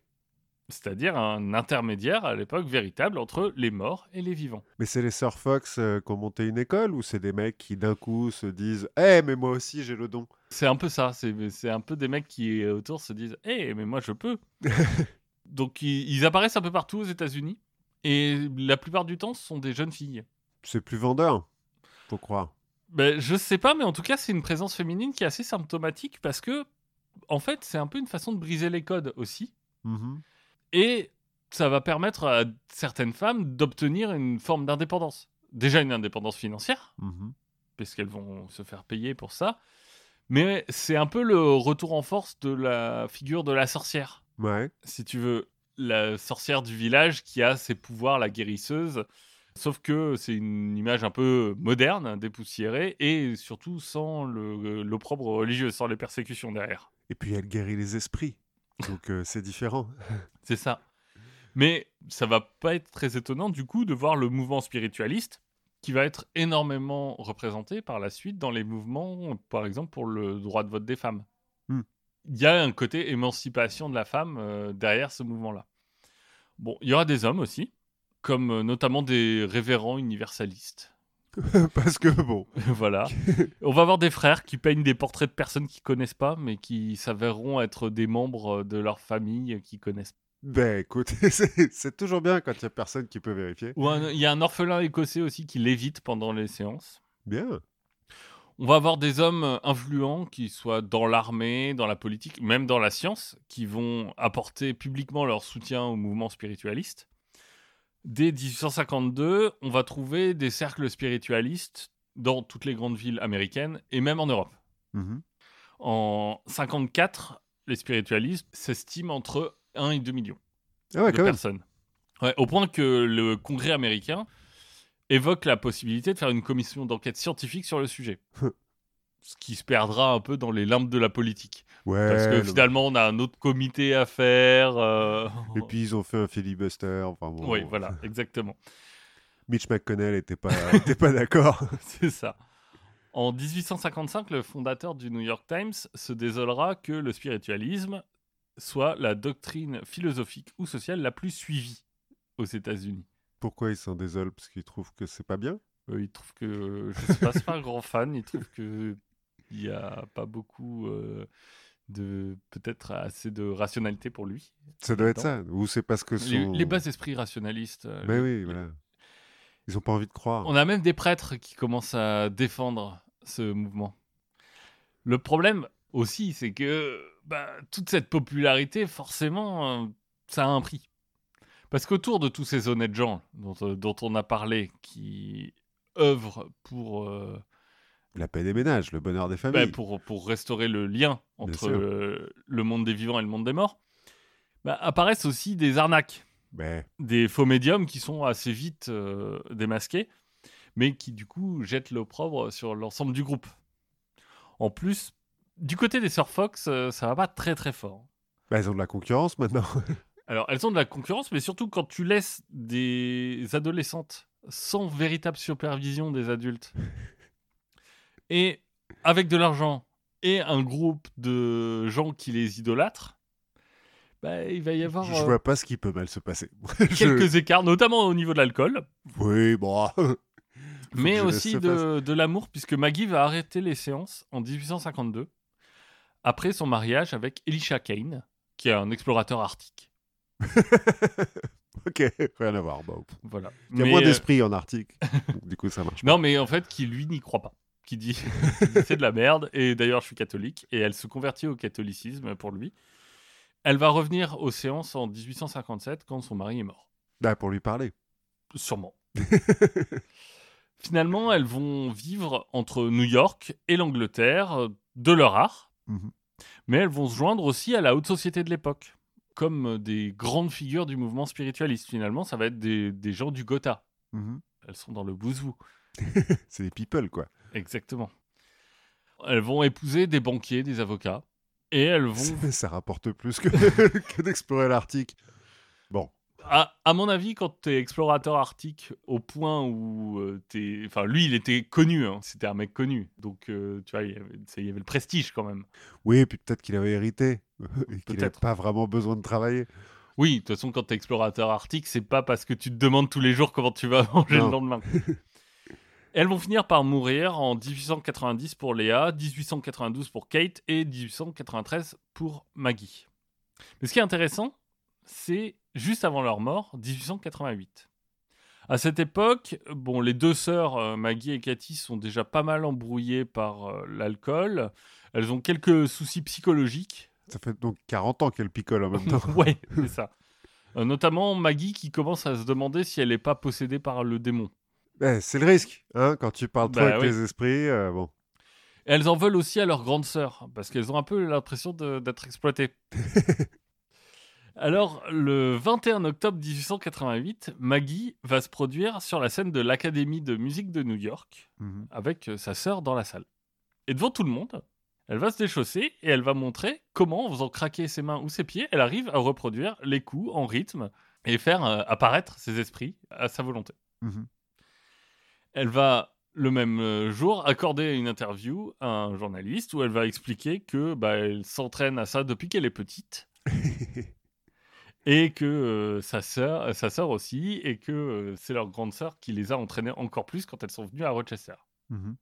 C'est-à-dire un intermédiaire à l'époque véritable entre les morts et les vivants. Mais c'est les Sir Fox euh, qui ont monté une école ou c'est des mecs qui d'un coup se disent Eh, mais moi aussi j'ai le don? C'est un peu ça. C'est un peu des mecs qui autour se disent Eh, mais moi je peux. <laughs> Donc ils, ils apparaissent un peu partout aux États-Unis. Et la plupart du temps, ce sont des jeunes filles. C'est plus vendeur, faut croire. Ben, je sais pas, mais en tout cas, c'est une présence féminine qui est assez symptomatique parce que, en fait, c'est un peu une façon de briser les codes aussi. Mhm. Et ça va permettre à certaines femmes d'obtenir une forme d'indépendance. Déjà une indépendance financière, Mhm. puisqu'elles vont se faire payer pour ça. Mais c'est un peu le retour en force de la figure de la sorcière. Ouais. si tu veux, la sorcière du village qui a ses pouvoirs, la guérisseuse. Sauf que c'est une image un peu moderne, dépoussiérée, et surtout sans l'opprobre religieux, sans les persécutions derrière. Et puis elle guérit les esprits. Donc euh, c'est différent. <laughs> C'est ça. Mais ça va pas être très étonnant du coup de voir le mouvement spiritualiste qui va être énormément représenté par la suite dans les mouvements, par exemple pour le droit de vote des femmes. Hmm. Il y a un côté émancipation de la femme euh, derrière ce mouvement-là. Bon, il y aura des hommes aussi, comme euh, notamment des révérends universalistes. <laughs> Parce que bon. <laughs> voilà. On va avoir des frères qui peignent des portraits de personnes qu'ils connaissent pas, mais qui s'avéreront être des membres de leur famille qu'ils connaissent Ben écoute, <laughs> c'est toujours bien quand il y a personne qui peut vérifier. Ou il y a un orphelin écossais aussi qui l'évite pendant les séances. Bien. On va avoir des hommes euh, influents qui soient dans l'armée, dans la politique, même dans la science, qui vont apporter publiquement leur soutien au mouvement spiritualiste. Dès 1852, on va trouver des cercles spiritualistes dans toutes les grandes villes américaines et même en Europe. Mhm. En 54, les spiritualistes s'estiment entre 1 et 2 millions Ah ouais, de personnes. Ouais, au point que le Congrès américain évoque la possibilité de faire une commission d'enquête scientifique sur le sujet. Ce qui se perdra un peu dans les limbes de la politique. Ouais. Parce que finalement, on a un autre comité à faire. euh, Et puis ils ont fait un filibuster. Enfin bon. Oui, voilà, exactement. <laughs> Mitch McConnell était pas, <laughs> était pas d'accord. <laughs> C'est ça. En 1855, le fondateur du New York Times se désolera que le spiritualisme soit la doctrine philosophique ou sociale la plus suivie aux États-Unis. Pourquoi ils s'en désolent Parce qu'ils trouvent que c'est pas bien? Euh, il trouve que je sais pas, c'est pas un grand fan. Il trouve que il y a pas beaucoup euh, de peut-être assez de rationalité pour lui. Ça doit être ça. Ou c'est parce que Les, son... les bas esprits rationalistes. euh, Mais les- oui, les- voilà. Ils ont pas envie de croire. On a même des prêtres qui commencent à défendre ce mouvement. Le problème aussi, c'est que bah, toute cette popularité, forcément, euh, ça a un prix. Parce qu'autour de tous ces honnêtes gens dont, euh, dont on a parlé, qui œuvrent pour euh, La paix des ménages, le bonheur des Bah, familles. pour, pour restaurer le lien entre le monde des vivants et le monde des morts, bah, apparaissent aussi des arnaques, Ben, des faux médiums qui sont assez vite euh, démasqués, mais qui du coup jettent l'opprobre sur l'ensemble du groupe. En plus, du côté des Sœurs Fox, euh, ça va pas très très fort. ben, ils ont de la concurrence maintenant. <laughs> Alors, elles ont de la concurrence, mais surtout quand tu laisses des adolescentes sans véritable supervision des adultes et avec de l'argent et un groupe de gens qui les idolâtrent, bah, il va y avoir Je euh, vois pas ce qui peut mal se passer. <laughs> Je- quelques écarts, notamment au niveau de l'alcool, Oui, bon. <laughs> Mais aussi de, de l'amour, puisque Maggie va arrêter les séances en 1852, après son mariage avec Elisha Kane, qui est un explorateur arctique. <laughs> Ok, rien à voir. Voilà. Il y a Mais, moins euh, d'esprit en Arctique. du coup, ça marche. Non, mais en fait, qui lui n'y croit pas. <laughs> Qui dit c'est de la merde. Et d'ailleurs, je suis catholique. Et elle se convertit au catholicisme pour lui. Elle va revenir aux séances en 1857 quand son mari est mort. Bah, pour lui parler. Sûrement. <laughs> Finalement, elles vont vivre entre New York et l'Angleterre euh, de leur art. Mhm. Mais elles vont se joindre aussi à la haute société de l'époque. Comme euh, des grandes figures du mouvement spiritualiste. Finalement, ça va être des, des gens du Gotha. Mhm. Elles sont dans le bouzou. <laughs> C'est des people, quoi. Exactement. Elles vont épouser des banquiers, des avocats. Et elles vont. <laughs> Ça rapporte plus que, <laughs> que d'explorer l'Arctique. Bon. À, à mon avis, quand tu es explorateur arctique au point où euh, t'es. Enfin, lui, il était connu. hein. C'était un mec connu. Donc, euh, tu vois, il y, avait, c'est- il y avait le prestige quand même. Oui, puis peut-être qu'il avait hérité. <laughs> Et qu'il n'avait pas vraiment besoin de travailler. Oui, de toute façon, quand tu es explorateur arctique, c'est pas parce que tu te demandes tous les jours comment tu vas manger Non. le lendemain. Elles vont finir par mourir en 1890 pour Léa, 1892 pour Kate et 1893 pour Maggie. Mais ce qui est intéressant, c'est juste avant leur mort, 1888. À cette époque, bon, les deux sœurs, euh, Maggie et Cathy, sont déjà pas mal embrouillées par euh, l'alcool. Elles ont quelques soucis psychologiques. Ça fait donc 40 ans qu'elle picole en même <laughs> temps. ouais, c'est ça. Euh, notamment Maggie qui commence à se demander si elle n'est pas possédée par le démon. Eh, c'est le risque, hein, quand tu parles trop Bah avec oui. les esprits. euh, bon. Et elles en veulent aussi à leur grande sœur, parce qu'elles ont un peu l'impression d'être exploitées. <laughs> Alors, le 21 octobre 1888, Maggie va se produire sur la scène de l'Académie de musique de New York, Mhm. avec euh, sa sœur dans la salle. Et devant tout le monde, elle va se déchausser et elle va montrer comment, en faisant craquer ses mains ou ses pieds, elle arrive à reproduire les coups en rythme et faire euh, apparaître ses esprits à sa volonté. Mhm. Elle va le même euh, jour accorder une interview à un journaliste où elle va expliquer que bah, elle s'entraîne à ça depuis qu'elle est petite <laughs> et que euh, sa sœur, sa sœur aussi et que euh, c'est leur grande sœur qui les a entraînées encore plus quand elles sont venues à Rochester. Mhm.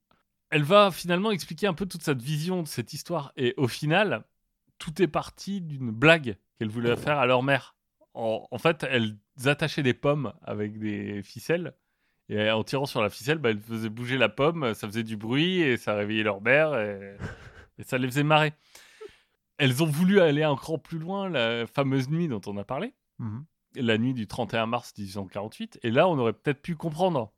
Elle va finalement expliquer un peu toute cette vision de cette histoire et au final, tout est parti d'une blague qu'elle voulait faire à leur mère. En, en fait, elles attachaient des pommes avec des ficelles et en tirant sur la ficelle, bah, elles faisaient bouger la pomme, ça faisait du bruit et ça réveillait leur mère et, <laughs> et ça les faisait marrer. Elles ont voulu aller un cran plus loin, la fameuse nuit dont on a parlé, Mhm. la nuit du 31 mars 1848, et là on aurait peut-être pu comprendre.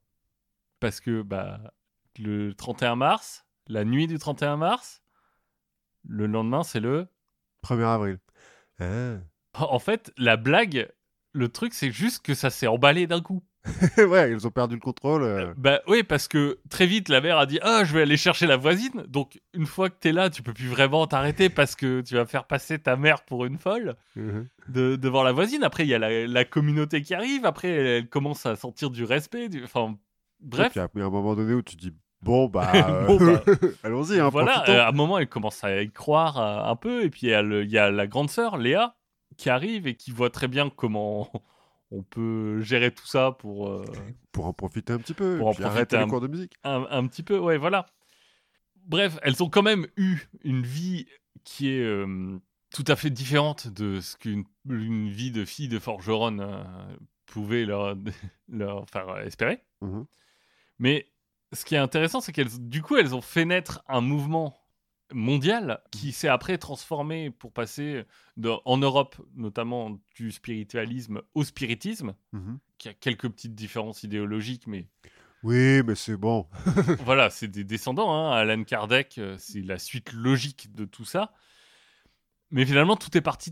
Parce que bah, le 31 mars, la nuit du 31 mars, le lendemain c'est le... 1er avril. Ah. En fait, la blague, le truc c'est juste que ça s'est emballé d'un coup. <laughs> ouais, ils ont perdu le contrôle. euh. Bah oui, parce que très vite, la mère a dit Ah, je vais aller chercher la voisine. Donc, une fois que t'es là, tu peux plus vraiment t'arrêter parce que tu vas faire passer ta mère pour une folle Mhm. de, devant la voisine. Après, il y a la, la communauté qui arrive. Après, elle, commence à sentir du respect. du- Enfin, Et bref. puis, il y a un moment donné où tu dis Bon, bah. <laughs> euh, Bon, bah, <laughs> Allons-y, hein, voilà, euh, à un moment, elle commence à y croire euh, un peu. Et puis, il y y, a la grande sœur, Léa, qui arrive et qui voit très bien comment on peut gérer tout ça pour. euh, Pour en profiter un petit peu. Pour en puis profiter un- les cours de musique. un, un petit peu, ouais, voilà. Bref, elles ont quand même eu une vie qui est euh, tout à fait différente de ce qu'une une vie de fille de forgeronne euh, pouvait leur, <laughs> leur faire espérer. Mhm. Mais ce qui est intéressant, c'est qu'elles, du coup, elles ont fait naître un mouvement mondial qui s'est après transformé pour passer de- en Europe, notamment du spiritualisme au spiritisme, Mhm. qui a quelques petites différences idéologiques, mais Oui, mais c'est bon. <laughs> voilà, c'est des descendants. Hein. Alan Kardec, euh, c'est la suite logique de tout ça. Mais finalement, tout est parti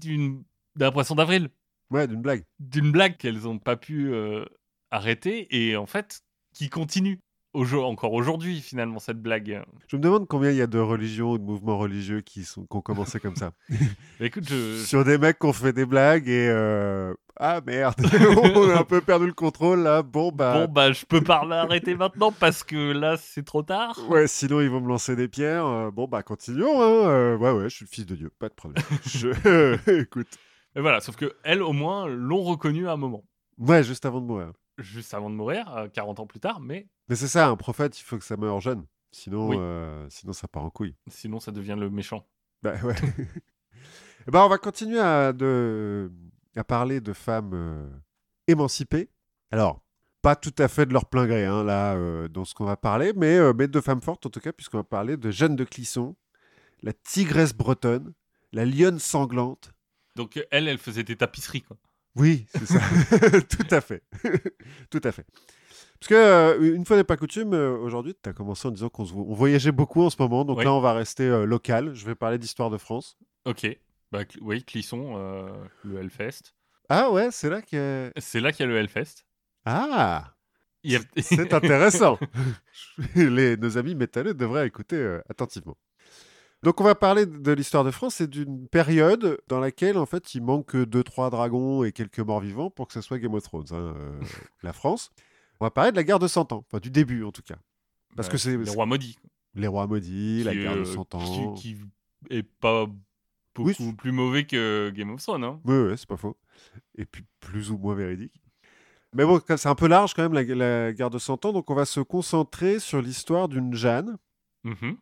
d'un poisson d'avril, Ouais, d'une blague. d'une blague qu'elles n'ont pas pu euh, arrêter et en fait qui continue Encore aujourd'hui, finalement, cette blague. Je me demande combien il y a de religions ou de mouvements religieux qui, sont, qui ont commencé comme ça. <laughs> Écoute, je, Sur des mecs qui ont fait des blagues et. euh, Ah merde, <laughs> on a un peu perdu le contrôle là. Bon, bah. bon, bah, je peux pas l'arrêter maintenant parce que là, c'est trop tard. Ouais, sinon ils vont me lancer des pierres. Euh, bon, bah continuons. Hein. Euh, ouais, ouais, je suis le fils de Dieu, pas de problème. <laughs> je... Écoute. Mais voilà, sauf que elles, au moins, l'ont reconnu à un moment. Ouais, juste avant de mourir. Juste avant de mourir, euh, 40 ans plus tard, mais Mais c'est ça, un prophète, il faut que ça meure jeune. Sinon, Oui. euh, sinon ça part en couille. sinon, ça devient le méchant. Bah ouais. <laughs> Eh ben, on va continuer à, de... à parler de femmes euh, émancipées. Alors, pas tout à fait de leur plein gré, hein, là, euh, dans ce qu'on va parler, mais, euh, mais de femmes fortes en tout cas, puisqu'on va parler de Jeanne de Clisson, la tigresse bretonne, la lionne sanglante. Donc elle, elle faisait des tapisseries, quoi. Oui, c'est ça. <laughs> tout à fait. <laughs> tout à fait. Parce que, euh, une fois n'est pas coutume, euh, aujourd'hui, tu as commencé en disant qu'on se vo- on voyageait beaucoup en ce moment, donc Oui. là, on va rester euh, local. Je vais parler d'histoire de France. Ok. Bah, Cl- oui, Clisson, le Hellfest. Ah ouais, c'est là que... C'est là qu'il y a le Hellfest. Ah a- C'est intéressant. <laughs> Les, nos amis métalleux devraient écouter attentivement. Donc on va parler de l'histoire de France et d'une période dans laquelle en fait il manque que deux trois dragons et quelques morts vivants pour que ce soit Game of Thrones, hein, euh, la France. On va parler de la guerre de 100 ans, enfin du début en tout cas. Parce que c'est le roi maudit. les rois maudits, la guerre de euh, 100 ans. Qui, qui est pas beaucoup Oui, plus mauvais que Game of Thrones. Hein. Oui, c'est pas faux. Et puis plus ou moins véridique. Mais bon, c'est un peu large quand même la, la guerre de 100 ans, donc on va se concentrer sur l'histoire d'une Jeanne. Mhm. euh,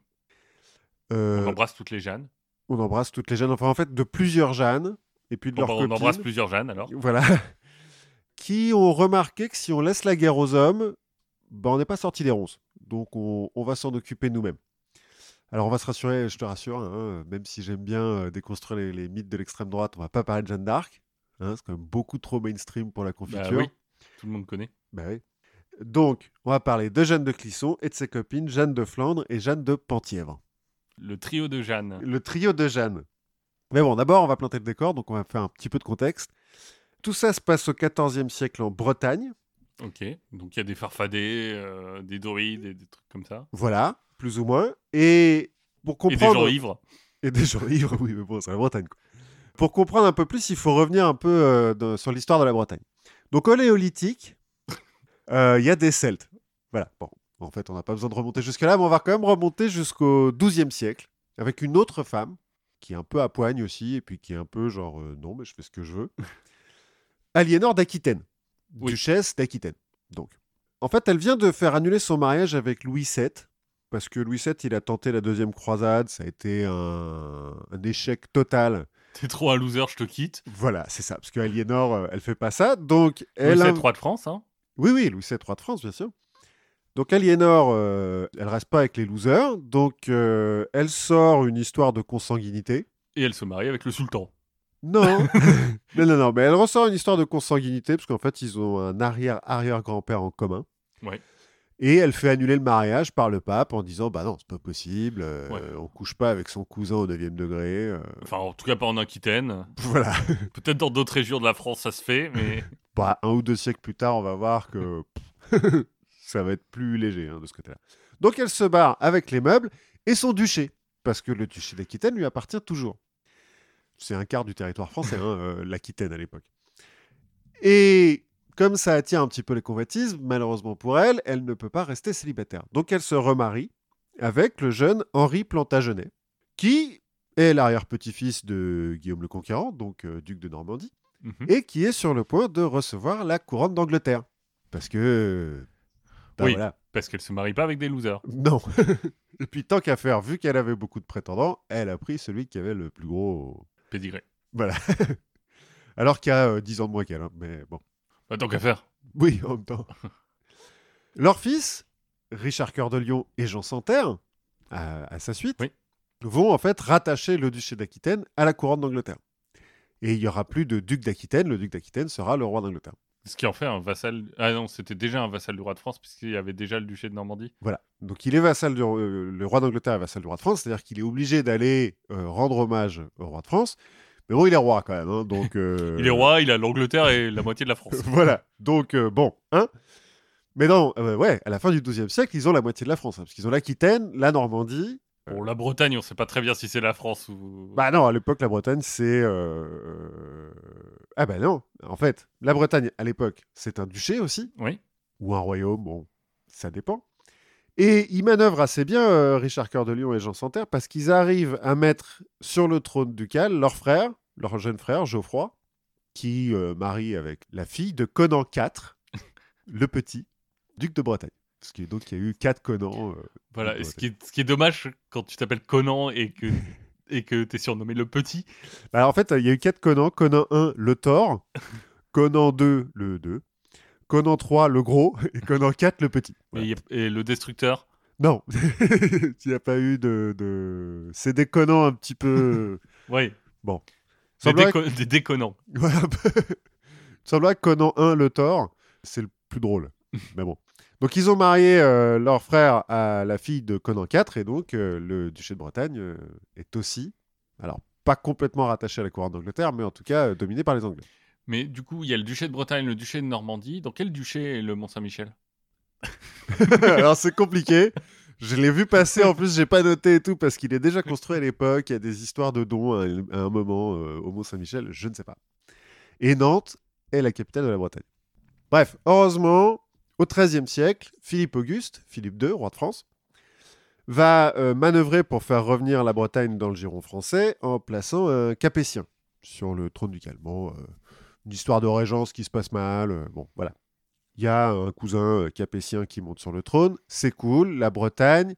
On embrasse toutes les Jeannes. On embrasse toutes les Jeannes, enfin en fait de plusieurs Jeannes, et puis de On, leurs on copines, embrasse plusieurs Jeannes alors. voilà, <laughs> qui ont remarqué que si on laisse la guerre aux hommes, ben, on n'est pas sorti des ronces. Donc on, on va s'en occuper nous-mêmes. Alors on va se rassurer, je te rassure, hein, même si j'aime bien euh, déconstruire les, les mythes de l'extrême droite, on va pas parler de Jeanne d'Arc. hein, c'est quand même beaucoup trop mainstream pour la Bah confiture. oui, tout le monde connaît. Bah oui. Donc, on va parler de Jeanne de Clisson et de ses copines Jeanne de Flandre et Jeanne de Penthièvre. Le trio de Jeanne. Le trio de Jeanne. Mais bon, d'abord, on va planter le décor, donc on va faire un petit peu de contexte. Tout ça se passe au XIVe siècle en Bretagne. Ok. Donc il y a des farfadets, euh, des druides et des trucs comme ça. Voilà, plus ou moins. Et pour Et des comprendre. gens ivres. Et des gens ivres, oui, mais bon, c'est la Bretagne. quoi. Pour comprendre un peu plus, il faut revenir un peu euh, de- sur l'histoire de la Bretagne. Donc, au Néolithique, <laughs> euh, il y a des Celtes. Voilà, bon, en fait, on n'a pas besoin de remonter jusque-là, mais on va quand même remonter jusqu'au XIIe siècle, avec une autre femme, qui est un peu à poigne aussi, et puis qui est un peu genre, euh, non, mais je fais ce que je veux. <laughs> Aliénor d'Aquitaine, Oui. duchesse d'Aquitaine. Donc, en fait, elle vient de faire annuler son mariage avec Louis VII, parce que Louis VII, il a tenté la deuxième croisade, ça a été un, un échec total. T'es trop un loser, je te quitte. Voilà, c'est ça, parce que Aliénor, euh, elle fait pas ça, donc Elle c'est a- roi de France, hein. Oui, oui, Louis VII, roi de France, bien sûr. Donc Aliénor, euh, elle reste pas avec les losers, donc euh, elle sort une histoire de consanguinité. Et elle se marie avec le sultan. Non, <laughs> non, non, non, mais elle ressort une histoire de consanguinité, parce qu'en fait, ils ont un arrière-arrière-grand-père en commun. Ouais. Et elle fait annuler le mariage par le pape en disant Bah non, c'est pas possible, euh, Ouais. on couche pas avec son cousin au 9 degré. euh, Enfin, en tout cas, pas en Aquitaine. <laughs> voilà. Peut-être dans d'autres régions de la France, ça se fait, mais. <laughs> Bah, un ou deux siècles plus tard, on va voir que ça va être plus léger hein, de ce côté-là. Donc elle se barre avec les meubles et son duché, parce que le duché d'Aquitaine lui appartient toujours. C'est un quart du territoire français, hein, euh, <laughs> l'Aquitaine à l'époque. Et comme ça attire un petit peu les convoitises, malheureusement pour elle, elle ne peut pas rester célibataire. Donc elle se remarie avec le jeune Henri Plantagenet, qui est l'arrière-petit-fils de Guillaume le Conquérant, donc euh, duc de Normandie Mhm. et qui est sur le point de recevoir la couronne d'Angleterre. Parce que. Bah Oui. voilà. Parce qu'elle se marie pas avec des losers. Non. <laughs> et puis, tant qu'à faire, vu qu'elle avait beaucoup de prétendants, elle a pris celui qui avait le plus gros. Pédigré. Voilà. <laughs> Alors qu'il a euh, 10 ans de moins qu'elle. hein, Mais bon. Bah, tant qu'à faire. Oui, en même temps. <laughs> Leurs fils, Richard Cœur de Lion et Jean Santerre, à, à sa suite, Oui. vont en fait rattacher le duché d'Aquitaine à la couronne d'Angleterre. Et il n'y aura plus de duc d'Aquitaine, le duc d'Aquitaine sera le roi d'Angleterre. Ce qui en fait un vassal. Ah non, c'était déjà un vassal du roi de France, puisqu'il y avait déjà le duché de Normandie. Voilà. Donc il est vassal du euh, le roi d'Angleterre est vassal du roi de France, c'est-à-dire qu'il est obligé d'aller euh, rendre hommage au roi de France. Mais bon, il est roi quand même, hein, donc. euh, <laughs> Il est roi, il a l'Angleterre et la moitié de la France. <laughs> voilà. Donc bon, hein. Mais non, ouais, à la fin du XIIe siècle, ils ont la moitié de la France, hein, parce qu'ils ont l'Aquitaine, la Normandie. Bon, la Bretagne, on sait pas très bien si c'est la France ou. Bah non, à l'époque, la Bretagne, c'est. euh, euh, Ah bah non, en fait, la Bretagne, à l'époque, c'est un duché aussi. Oui. ou un royaume, bon, ça dépend. Et ils manœuvrent assez bien, euh, Richard Cœur de Lion et Jean Santerre, parce qu'ils arrivent à mettre sur le trône ducal leur frère, leur jeune frère, Geoffroy, qui euh, marie avec la fille de Conan IV, <laughs> le petit, duc de Bretagne. Parce qu'il donc il y a eu quatre Conan. euh, Voilà. Et ce qui, est, ce qui est dommage quand tu t'appelles Conan et que <laughs> et que t'es surnommé le petit. Alors en fait, il y a eu quatre Conan. Conan 1, le Thor. <laughs> Conan 2, le 2, Conan 3, le gros, <laughs> et Conan 4, le petit. Et, Voilà. a- et le destructeur? Non, il n'y a pas eu de... de... C'est des Conan un petit peu... Oui. Bon. Des, déco- des déconnants. Peu. Il semblerait que Conan 1, le Thor, c'est le plus drôle. Mais bon. Donc ils ont marié euh, leur frère à la fille de Conan 4 et donc euh, le duché de Bretagne euh, est aussi, alors pas complètement rattaché à la couronne d'Angleterre, mais en tout cas dominé par les Anglais. Mais du coup, il y a le duché de Bretagne, le duché de Normandie. Dans quel duché est le Mont-Saint-Michel? <laughs> Alors c'est compliqué. Je l'ai vu passer, en plus j'ai pas noté et tout parce qu'il est déjà construit à l'époque. Il y a des histoires de dons à, un- moment au Mont-Saint-Michel, je ne sais pas. Et Nantes est la capitale de la Bretagne. Bref, heureusement, au XIIIe siècle, Philippe Auguste, Philippe II, roi de France, va euh, manœuvrer pour faire revenir la Bretagne dans le giron français en plaçant un Capétien sur le trône ducal. Bon, euh, une histoire de régence qui se passe mal, euh, bon, voilà. Il y a un cousin capétien qui monte sur le trône, c'est cool, la Bretagne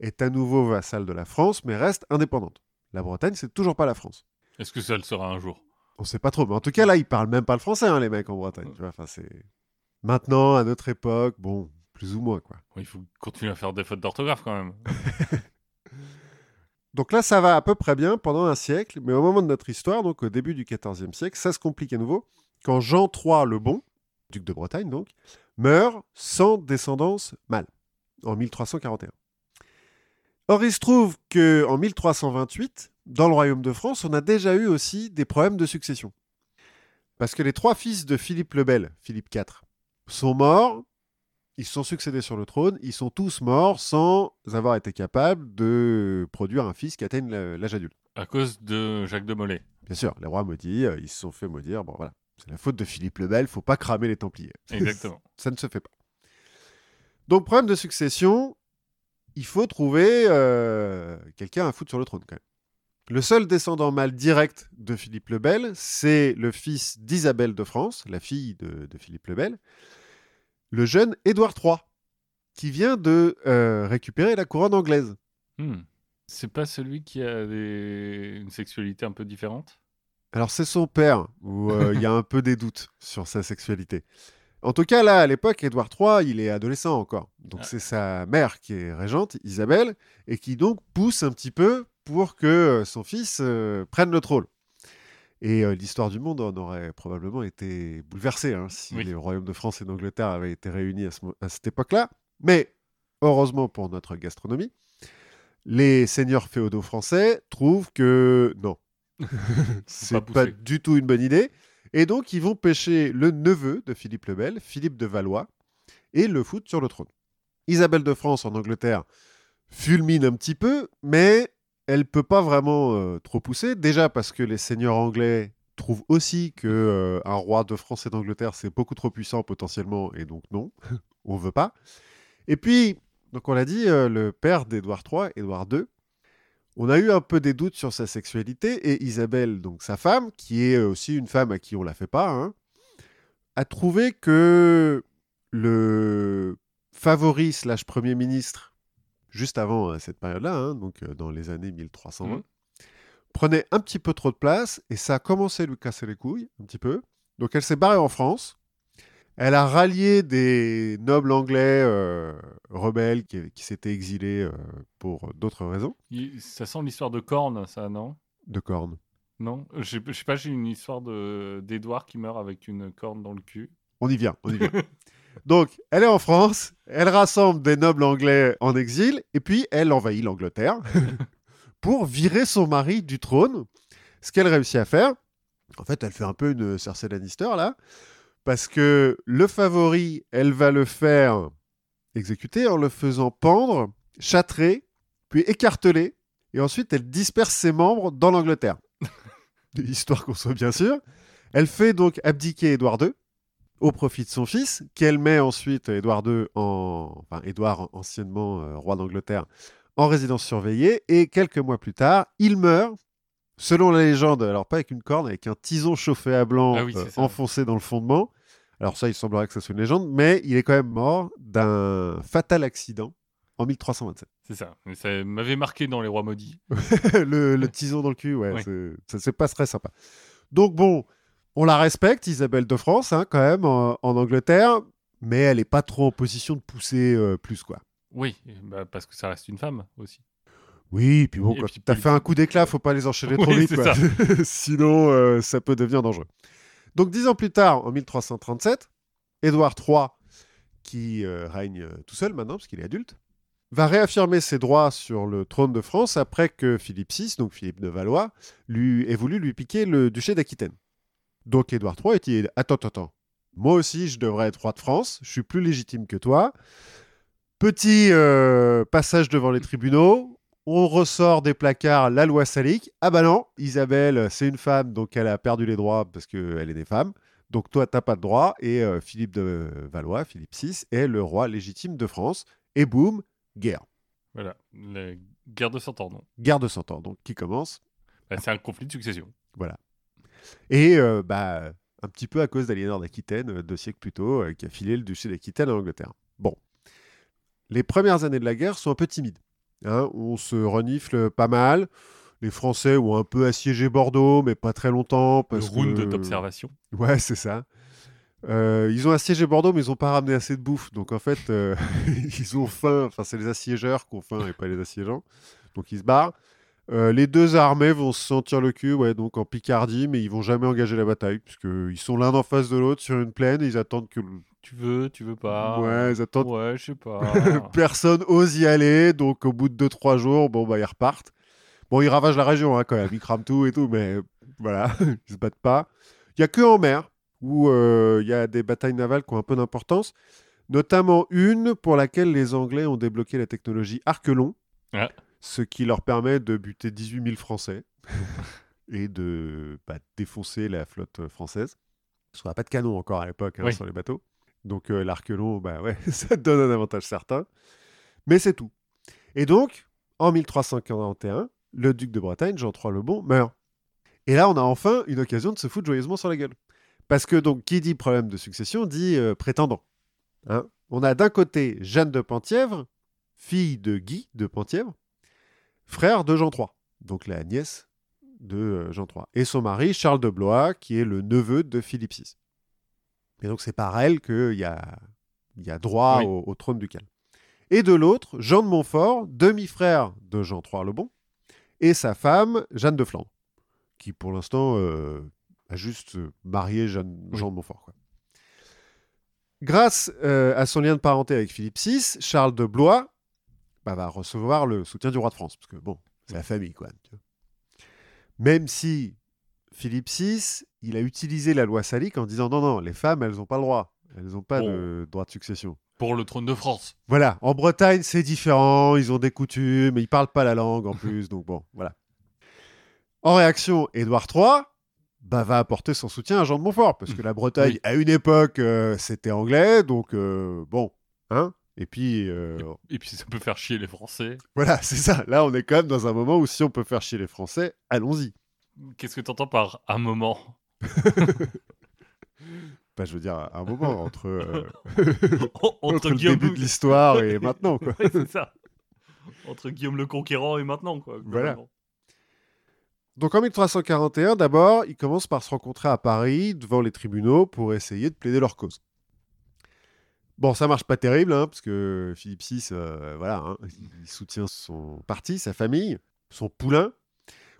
est à nouveau vassale de la France, mais reste indépendante. La Bretagne, c'est toujours pas la France. Est-ce que ça le sera un jour? On sait pas trop, mais en tout cas là, ils parlent même pas le français, hein, les mecs en Bretagne. Tu vois, enfin, c'est maintenant à notre époque, bon, plus ou moins quoi. Il faut continuer à faire des fautes d'orthographe quand même. <laughs> Donc là, ça va à peu près bien pendant un siècle, mais au moment de notre histoire, donc au début du XIVe siècle, ça se complique à nouveau quand Jean III le Bon, duc de Bretagne donc, meurt sans descendance mâle en 1341. Or, il se trouve que en 1328, dans le royaume de France, on a déjà eu aussi des problèmes de succession. Parce que les trois fils de Philippe le Bel, Philippe IV, sont morts, ils se sont succédés sur le trône, ils sont tous morts sans avoir été capables de produire un fils qui atteigne l'âge adulte. À cause de Jacques de Molay. Bien sûr, les rois maudits, euh, ils se sont fait maudire, bon voilà. C'est la faute de Philippe le Bel, faut pas cramer les Templiers. <laughs> Exactement. Ça ne se fait pas. Donc, problème de succession, il faut trouver euh, quelqu'un à foutre sur le trône quand même. Le seul descendant mâle direct de Philippe le Bel, c'est le fils d'Isabelle de France, la fille de, de Philippe le Bel, le jeune Édouard III, qui vient de euh, récupérer la couronne anglaise. Hmm. C'est pas celui qui a des... une sexualité un peu différente? Alors c'est son père, où euh, il y a un peu des doutes sur sa sexualité. En tout cas, là, à l'époque, Édouard III, il est adolescent encore. Donc Ah. c'est sa mère qui est régente, Isabelle, et qui donc pousse un petit peu pour que euh, son fils euh, prenne le trône. Et euh, l'histoire du monde en aurait probablement été bouleversée hein, si Oui. les royaumes de France et d'Angleterre avaient été réunis à, ce mo- à cette époque-là. Mais heureusement pour notre gastronomie, les seigneurs féodaux français trouvent que non, <laughs> c'est pas pas, du tout une bonne idée. Et donc, ils vont pêcher le neveu de Philippe le Bel, Philippe de Valois, et le foutre sur le trône. Isabelle de France en Angleterre fulmine un petit peu, mais elle peut pas vraiment euh, trop pousser. Déjà parce que les seigneurs anglais trouvent aussi que euh, un roi de France et d'Angleterre c'est beaucoup trop puissant potentiellement, et donc non, <laughs> on veut pas. Et puis, donc on l'a dit, euh, le père d'Édouard III, Édouard II, on a eu un peu des doutes sur sa sexualité et Isabelle, donc sa femme, qui est aussi une femme à qui on la fait pas, hein, a trouvé que le favori slash premier ministre, juste avant euh, cette période-là, hein, donc euh, dans les années 1320, Mhm. prenait un petit peu trop de place et ça a commencé à lui casser les couilles un petit peu. Donc elle s'est barrée en France. Elle a rallié des nobles anglais euh, rebelles qui, qui s'étaient exilés euh, pour d'autres raisons Ça sent l'histoire de Corne, ça, non? De cornes. Non? Je je sais pas, j'ai une histoire de- d'Édouard qui meurt avec une corne dans le cul. On y vient, on y vient. <laughs> Donc, elle est en France, elle rassemble des nobles anglais en exil, et puis elle envahit l'Angleterre <laughs> pour virer son mari du trône. Ce qu'elle réussit à faire, en fait, elle fait un peu une Cersei Lannister, là, parce que le favori, elle va le faire exécuter en le faisant pendre, châtrer, puis écarteler, et ensuite elle disperse ses membres dans l'Angleterre. <laughs> Histoire qu'on soit bien sûr. Elle fait donc abdiquer Édouard II au profit de son fils, qu'elle met ensuite Édouard II en, enfin Édouard anciennement euh, roi d'Angleterre, en résidence surveillée, et quelques mois plus tard, il meurt. Selon la légende, alors pas avec une corne, avec un tison chauffé à blanc Ah oui, euh, enfoncé dans le fondement. Alors ça, il semblerait que ce soit une légende, mais il est quand même mort d'un fatal accident en 1327. C'est ça. Ça m'avait marqué dans Les Rois Maudits. <laughs> le, le tison dans le cul, ouais, Ouais. c'est pas très sympa. Donc bon, On la respecte, Isabelle de France, hein, quand même, en, en Angleterre, mais elle n'est pas trop en position de pousser euh, plus, quoi. Oui, bah, parce que ça reste une femme aussi. Oui, puis bon, puis t'as fait un coup d'éclat, faut pas les enchaîner trop vite, quoi. <laughs> sinon euh, ça peut devenir dangereux. Donc dix ans plus tard, en 1337, Édouard III, qui euh, règne tout seul maintenant, parce qu'il est adulte, va réaffirmer ses droits sur le trône de France après que Philippe VI, donc Philippe de Valois, lui ait voulu lui piquer le duché d'Aquitaine. Donc Édouard III est dit Attends, attends, attends. Moi aussi, je devrais être roi de France. Je suis plus légitime que toi. Petit euh, passage devant les tribunaux. On ressort des placards la loi salique. Ah bah non, Isabelle, c'est une femme, donc elle a perdu les droits parce qu'elle est des femmes. Donc toi, t'as pas de droit. Et euh, Philippe de Valois, Philippe VI, est le roi légitime de France. Et boum, guerre. Voilà, la guerre de 100 ans, non? Guerre de 100 ans, donc qui commence. Bah, C'est un conflit de succession. Et euh, bah, un petit peu à cause d'Aliénor d'Aquitaine, euh, deux siècles plus tôt, euh, qui a filé le duché d'Aquitaine en Angleterre. Bon. Les premières années de la guerre sont un peu timides. hein. on se renifle pas mal. Les Français ont un peu assiégé Bordeaux, mais pas très longtemps. Le Parce round que... d'observation. Ouais, c'est ça. Euh, ils ont assiégé Bordeaux, mais ils n'ont pas ramené assez de bouffe. Donc en fait, euh, <laughs> ils ont faim. Enfin, c'est les assiégeurs qui ont faim et pas les assiégeants. Donc ils se barrent. Euh, les deux armées vont se sentir le cul, ouais, donc en Picardie, mais ils vont jamais engager la bataille, puisqu'ils sont l'un en face de l'autre sur une plaine et ils attendent que. Tu veux, tu veux pas ouais, ils attendent. Ouais, je sais pas. <laughs> Personne ose y aller, donc au bout de 2-3 jours, bon, bah, ils repartent. Bon, ils ravagent la région hein, quand même, ils crament tout et tout, mais voilà, <laughs> ils se battent pas. Il y a que en mer où euh, il y a des batailles navales qui ont un peu d'importance, notamment une pour laquelle les Anglais ont débloqué la technologie Arquelon, Ah. Ce qui leur permet de buter 18 000 Français <laughs> et de bah, défoncer la flotte française. Parce qu'on n'a pas de canon encore à l'époque hein, Oui. sur les bateaux. Donc euh, l'Arquelon, bah ouais, <laughs> ça donne un avantage certain. Mais c'est tout. Et donc, en 1341, le duc de Bretagne, Jean III le Bon, meurt. Et là, on a enfin une occasion de se foutre joyeusement sur la gueule. Parce que, donc, qui dit problème de succession dit euh, prétendant. Hein on a d'un côté Jeanne de Penthièvre, fille de Guy de Penthièvre, frère de Jean III, donc la nièce de euh, Jean III, et son mari Charles de Blois, qui est le neveu de Philippe VI. Et donc, c'est par elle qu'il y a, il y a droit Oui. au, au trône ducal. Et de l'autre, Jean de Montfort, demi-frère de Jean III le Bon, et sa femme, Jeanne de Flandre, qui pour l'instant euh, a juste euh, marié Jeanne. Jean de Montfort. quoi. Grâce euh, à son lien de parenté avec Philippe VI, Charles de Blois bah, va recevoir le soutien du roi de France, parce que bon, c'est la famille, quoi. tu vois. Même si Philippe VI, il a utilisé la loi salique en disant non, non, les femmes, elles n'ont pas le droit. Elles n'ont pas de droit de succession. Pour le trône de France. Voilà, en Bretagne, c'est différent, ils ont des coutumes, ils parlent pas la langue en plus, <laughs> donc bon, voilà. En réaction, Édouard III bah, va apporter son soutien à Jean de Montfort, parce que la Bretagne, Oui. à une époque, euh, c'était anglais, donc euh, bon, hein Et puis, euh, Et puis ça peut faire chier les Français. voilà, <laughs> c'est ça. Là, on est quand même dans un moment où si on peut faire chier les Français, allons-y. Qu'est-ce que t'entends par un moment <laughs> Bah, je veux dire, un moment, entre, euh, <laughs> Entre, entre le Guillaume début de l'histoire et maintenant, quoi. Ouais, c'est ça. Entre Guillaume le Conquérant et maintenant, quoi. Voilà. Donc en 1341, d'abord, ils commencent par se rencontrer à Paris devant les tribunaux pour essayer de plaider leur cause. Bon, ça marche pas terrible, hein, parce que Philippe VI, euh, voilà, hein, il soutient son parti, sa famille, son poulain.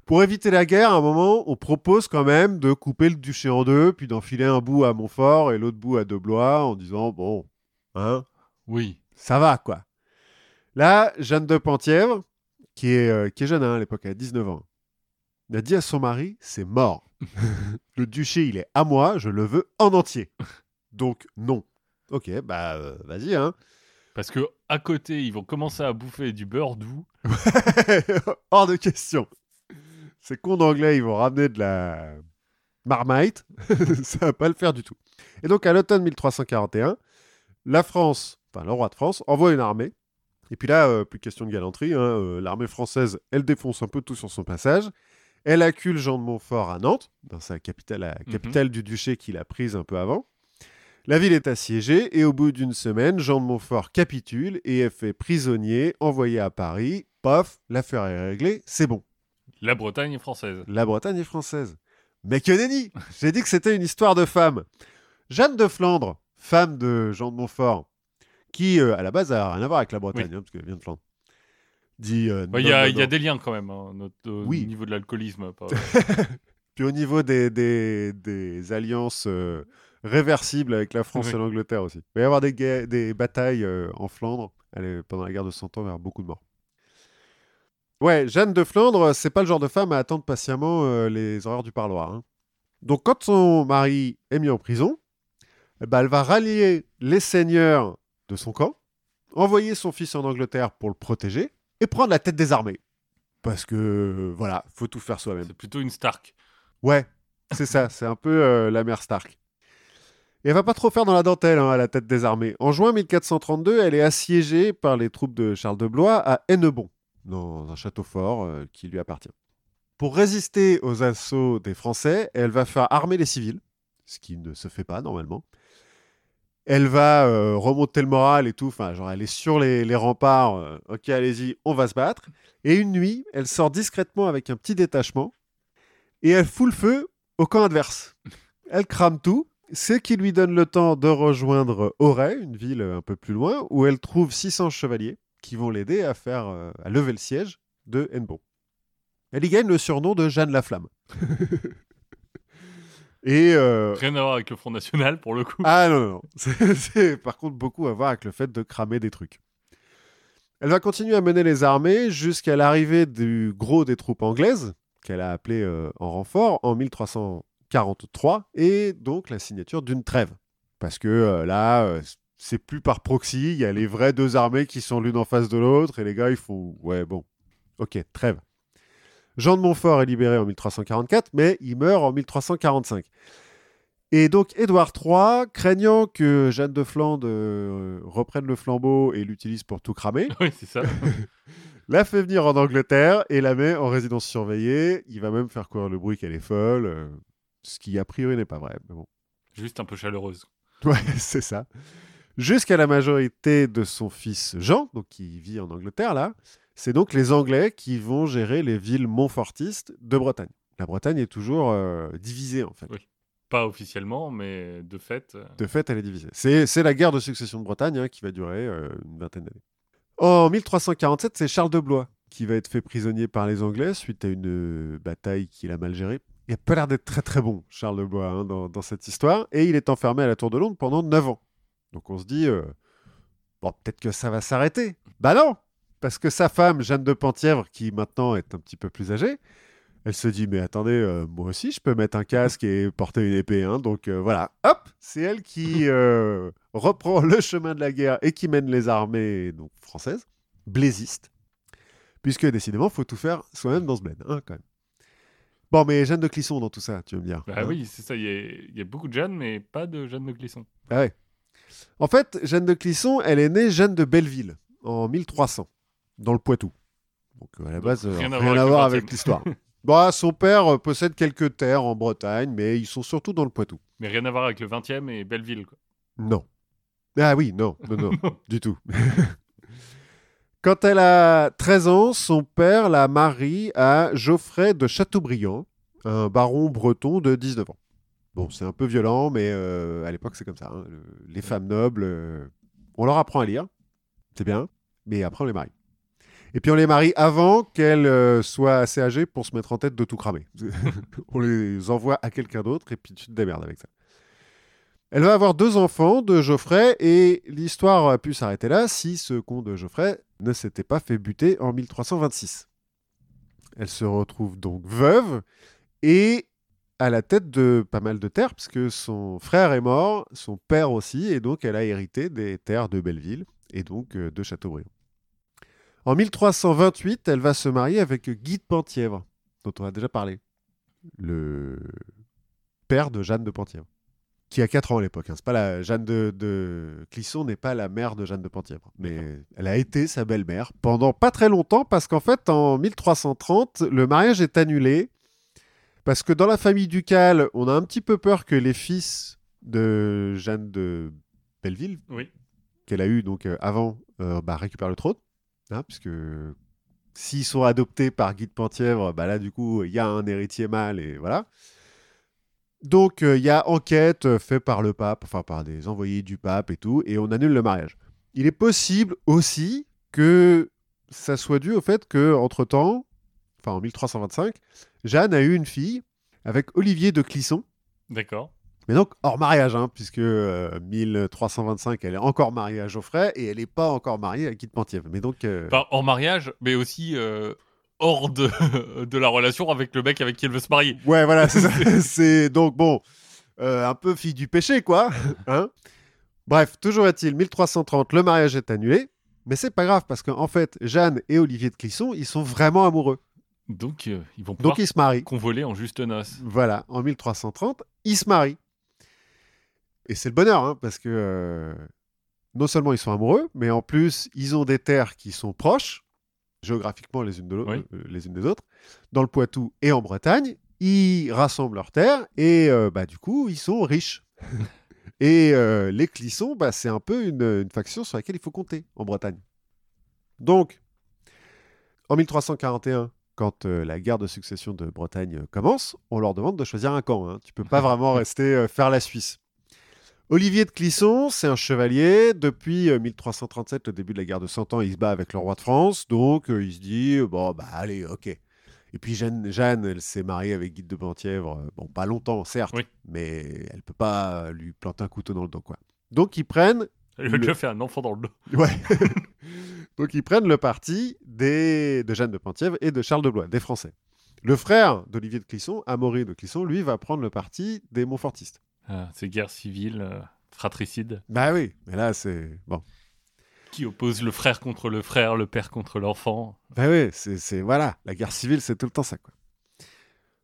Pour éviter la guerre, à un moment, on propose quand même de couper le duché en deux, puis d'enfiler un bout à Montfort et l'autre bout à De Blois, en disant, bon, hein, Oui. ça va, quoi. Là, Jeanne de Penthièvre, qui est, euh, qui est jeune hein, à l'époque, elle a 19 ans, elle a dit à son mari, c'est mort. <laughs> le duché, il est à moi, je le veux en entier. Donc, non. Ok, bah, euh, vas-y, hein. Parce que à côté, ils vont commencer à bouffer du beurre doux. <laughs> Hors de question. Ces cons d'anglais, ils vont ramener de la marmite. <laughs> ça va pas le faire du tout. Et donc, à l'automne 1341, la France, enfin le roi de France, envoie une armée. Et puis là, euh, plus question de galanterie. hein, euh, L'armée française, elle défonce un peu tout sur son passage. Elle accule Jean de Montfort à Nantes, dans sa capitale, la Mhm. capitale du duché qu'il a prise un peu avant. La ville est assiégée et au bout d'une semaine, Jean de Montfort capitule et est fait prisonnier, envoyé à Paris. Paf, l'affaire est réglée, c'est bon. La Bretagne est française. La Bretagne est française. Mais que nenni J'ai dit que c'était une histoire de femme. Jeanne de Flandre, femme de Jean de Montfort, qui euh, à la base a rien à voir avec la Bretagne, hein, parce qu'elle vient de Flandre. Dit. euh, Bah, Il y, a- non, il y a non. des liens quand même, hein, notre- au Oui. niveau de l'alcoolisme. pas- <laughs> Puis au niveau des, des, des alliances euh, réversibles avec la France Oui. et l'Angleterre aussi. Il va y avoir des, batailles euh, en Flandre. Allez, pendant la guerre de Cent Ans, il va y avoir beaucoup de morts. Ouais, Jeanne de Flandre, c'est pas le genre de femme à attendre patiemment euh, les horreurs du parloir. hein. Donc quand son mari est mis en prison, ben, elle va rallier les seigneurs de son camp, envoyer son fils en Angleterre pour le protéger et prendre la tête des armées. Parce que, euh, voilà, faut tout faire soi-même. C'est plutôt une Stark. Ouais, c'est ça, c'est un peu euh, la mère Stark. Et elle va pas trop faire dans la dentelle hein, à la tête des armées. En juin 1432, elle est assiégée par les troupes de Charles de Blois à Hennebon, dans un château fort euh, qui lui appartient. Pour résister aux assauts des Français, elle va faire armer les civils, ce qui ne se fait pas normalement. Elle va euh, remonter le moral et tout, enfin, genre elle est sur les, remparts, euh, ok allez-y, on va se battre. Et une nuit, elle sort discrètement avec un petit détachement et elle fout le feu au camp adverse. Elle crame tout, ce qui lui donne le temps de rejoindre Auray, une ville un peu plus loin, où elle trouve 600 chevaliers qui vont l'aider à faire euh, à lever le siège de Hennebon. Elle y gagne le surnom de Jeanne la Flamme. <laughs> et euh, Rien à voir avec le Front National pour le coup. ah non, non, non. <laughs> C'est- par contre beaucoup à voir avec le fait de cramer des trucs. Elle va continuer à mener les armées jusqu'à l'arrivée du gros des troupes anglaises, qu'elle a appelé euh, en renfort, en 1343, et donc la signature d'une trêve. Parce que euh, là, euh, c'est plus par proxy, il y a les vraies deux armées qui sont l'une en face de l'autre, et les gars, ils font Ouais, bon, ok, trêve. Jean de Montfort est libéré en 1344, mais il meurt en 1345. Et donc Édouard III, craignant que Jeanne de Flandre euh, reprenne le flambeau et l'utilise pour tout cramer, <laughs> oui, c'est ça. <laughs> la fait venir en Angleterre et la met en résidence surveillée. Il va même faire courir le bruit qu'elle est folle, ce qui a priori n'est pas vrai. Mais bon. Juste un peu chaleureuse. Ouais, <laughs> c'est ça. Jusqu'à la majorité de son fils Jean, donc qui vit en Angleterre là, c'est donc les Anglais qui vont gérer les villes montfortistes de Bretagne. La Bretagne est toujours euh, divisée en fait. Oui. Pas officiellement, mais de fait. euh, De fait, elle est divisée. C'est c'est la guerre de succession de Bretagne hein, qui va durer euh, une vingtaine d'années. En 1347, c'est Charles de Blois qui va être fait prisonnier par les Anglais suite à une bataille qu'il a mal gérée. Il a pas l'air d'être très très bon, Charles de Blois, hein, dans, cette histoire. Et il est enfermé à la Tour de Londres pendant 9 ans. Donc on se dit, euh, bon, peut-être que ça va s'arrêter. Bah non Parce que sa femme, Jeanne de Penthièvre, qui maintenant est un petit peu plus âgée, elle se dit, mais attendez, euh, moi aussi, je peux mettre un casque et porter une épée. hein. Donc euh, voilà, hop, c'est elle qui <laughs> reprend le chemin de la guerre et qui mène les armées françaises, blaisistes. Puisque décidément, faut tout faire soi-même dans ce bled, hein, quand même. Bon, mais Jeanne de Clisson dans tout ça, tu veux me dire. Bah hein oui, c'est ça. Il y, a- il y a beaucoup de Jeanne, mais pas de Jeanne de Clisson. Ah ouais. En fait, Jeanne de Clisson, elle est née Jeanne de Belleville en 1300, dans le Poitou. Donc à la Donc, base, euh, rien à voir avec à le voir 20e. avec l'histoire. <laughs> Bon, son père euh, possède quelques terres en Bretagne, mais ils sont surtout dans le Poitou. Mais rien à voir avec le 20e et Belleville. Quoi. Non. Ah oui, non, non, non, <laughs> du tout. Quand elle a 13 ans, son père la marie à Geoffrey de Chateaubriand, un baron breton de 19 ans. Bon, c'est un peu violent, mais euh, à l'époque, c'est comme ça. hein. Le- Les femmes nobles, euh, on leur apprend à lire, c'est bien, mais après, on les marie. Et puis, on les marie avant qu'elles euh, soient assez âgées pour se mettre en tête de tout cramer. <laughs> on les envoie à quelqu'un d'autre, et puis tu te démerdes avec ça. Elle va avoir deux enfants de Geoffrey et l'histoire a pu s'arrêter là si ce con de Geoffrey ne s'était pas fait buter en 1326. Elle se retrouve donc veuve et à la tête de pas mal de terres puisque son frère est mort, son père aussi et donc elle a hérité des terres de Belleville et donc euh, de Châteaubriand. En 1328, elle va se marier avec Guy de Penthièvre dont on a déjà parlé, le père de Jeanne de Penthièvre qui a 4 ans à l'époque. hein. C'est pas la Jeanne de, de Clisson n'est pas la mère de Jeanne de Penthièvre, mais elle a été sa belle-mère pendant pas très longtemps parce qu'en fait en 1330 le mariage est annulé parce que dans la famille ducale on a un petit peu peur que les fils de Jeanne de Belleville Oui. qu'elle a eu donc euh, avant euh, bah, récupèrent le trône, hein, puisque s'ils sont adoptés par Guy de Penthièvre, bah là du coup il y a un héritier mâle et voilà. Donc, euh, il y a enquête euh, faite par le pape, enfin par des envoyés du pape et tout, et on annule le mariage. Il est possible aussi que ça soit dû au fait que, entre-temps, enfin en 1325, Jeanne a eu une fille avec Olivier de Clisson, D'accord. mais donc hors mariage, hein, puisque euh, 1325, elle est encore mariée à Geoffrey, et elle n'est pas encore mariée à Guy de Penthièvre. Mais donc, euh, Enfin, hors mariage, mais aussi euh, hors de, <laughs> de la relation avec le mec avec qui elle veut se marier. Ouais, voilà, c'est <laughs> donc bon, euh, un peu fille du péché, quoi. Hein Bref, toujours est-il, 1330, le mariage est annulé, mais c'est pas grave parce qu'en fait, Jeanne et Olivier de Clisson, ils sont vraiment amoureux. Donc, euh, ils vont pouvoir Donc ils se marient. convoler en juste noces. Voilà, en 1330, ils se marient. Et c'est le bonheur, hein, parce que euh, non seulement ils sont amoureux, mais en plus, ils ont des terres qui sont proches, géographiquement les unes, de l'autre- Oui. euh, les unes des autres, dans le Poitou et en Bretagne. Ils rassemblent leurs terres et euh, bah, du coup, ils sont riches. <laughs> et euh, les Clissons, bah, c'est un peu une, une faction sur laquelle il faut compter en Bretagne. Donc, en 1341, quand euh, la guerre de succession de Bretagne commence, on leur demande de choisir un camp. Hein. Tu peux pas <laughs> vraiment rester faire la Suisse. Olivier de Clisson, c'est un chevalier. Depuis euh, 1337, le début de la guerre de Cent Ans, il se bat avec le roi de France. Donc, euh, il se dit, euh, bon, bah allez, ok. Et puis Jeanne, Jeanne elle s'est mariée avec Guy de Penthièvre. euh, Bon, pas longtemps, certes, Oui. mais elle peut pas lui planter un couteau dans le dos, quoi. Donc, ils prennent Elle lui a Le- déjà fait un enfant dans le dos. <laughs> Ouais. <laughs> Donc ils prennent le parti des... de Jeanne de Penthièvre et de Charles de Blois, des Français. Le frère d'Olivier de Clisson, Amaury de Clisson, lui va prendre le parti des Montfortistes. Ah, c'est guerre civile, euh, fratricide, Bah oui, mais là c'est bon. qui oppose le frère contre le frère, le père contre l'enfant. Bah oui, c'est voilà, la guerre civile c'est tout le temps ça quoi.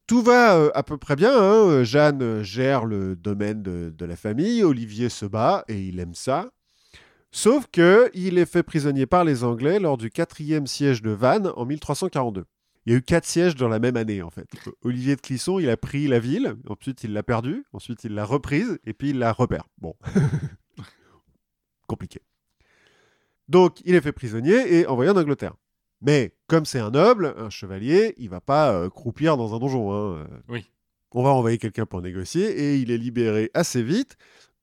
Tout va euh, à peu près bien. hein. Jeanne euh, gère le domaine de, de la famille. Olivier se bat et il aime ça. Sauf que il est fait prisonnier par les Anglais lors du quatrième siège de Vannes en 1342. Il y a eu quatre sièges dans la même année en fait. Olivier de Clisson, il a pris la ville, ensuite il l'a perdue, ensuite il l'a reprise et puis il la repère. Bon, <laughs> compliqué. Donc il est fait prisonnier et envoyé en Angleterre. Mais comme c'est un noble, un chevalier, il va pas euh, croupir dans un donjon. hein. Oui. On va envoyer quelqu'un pour négocier et il est libéré assez vite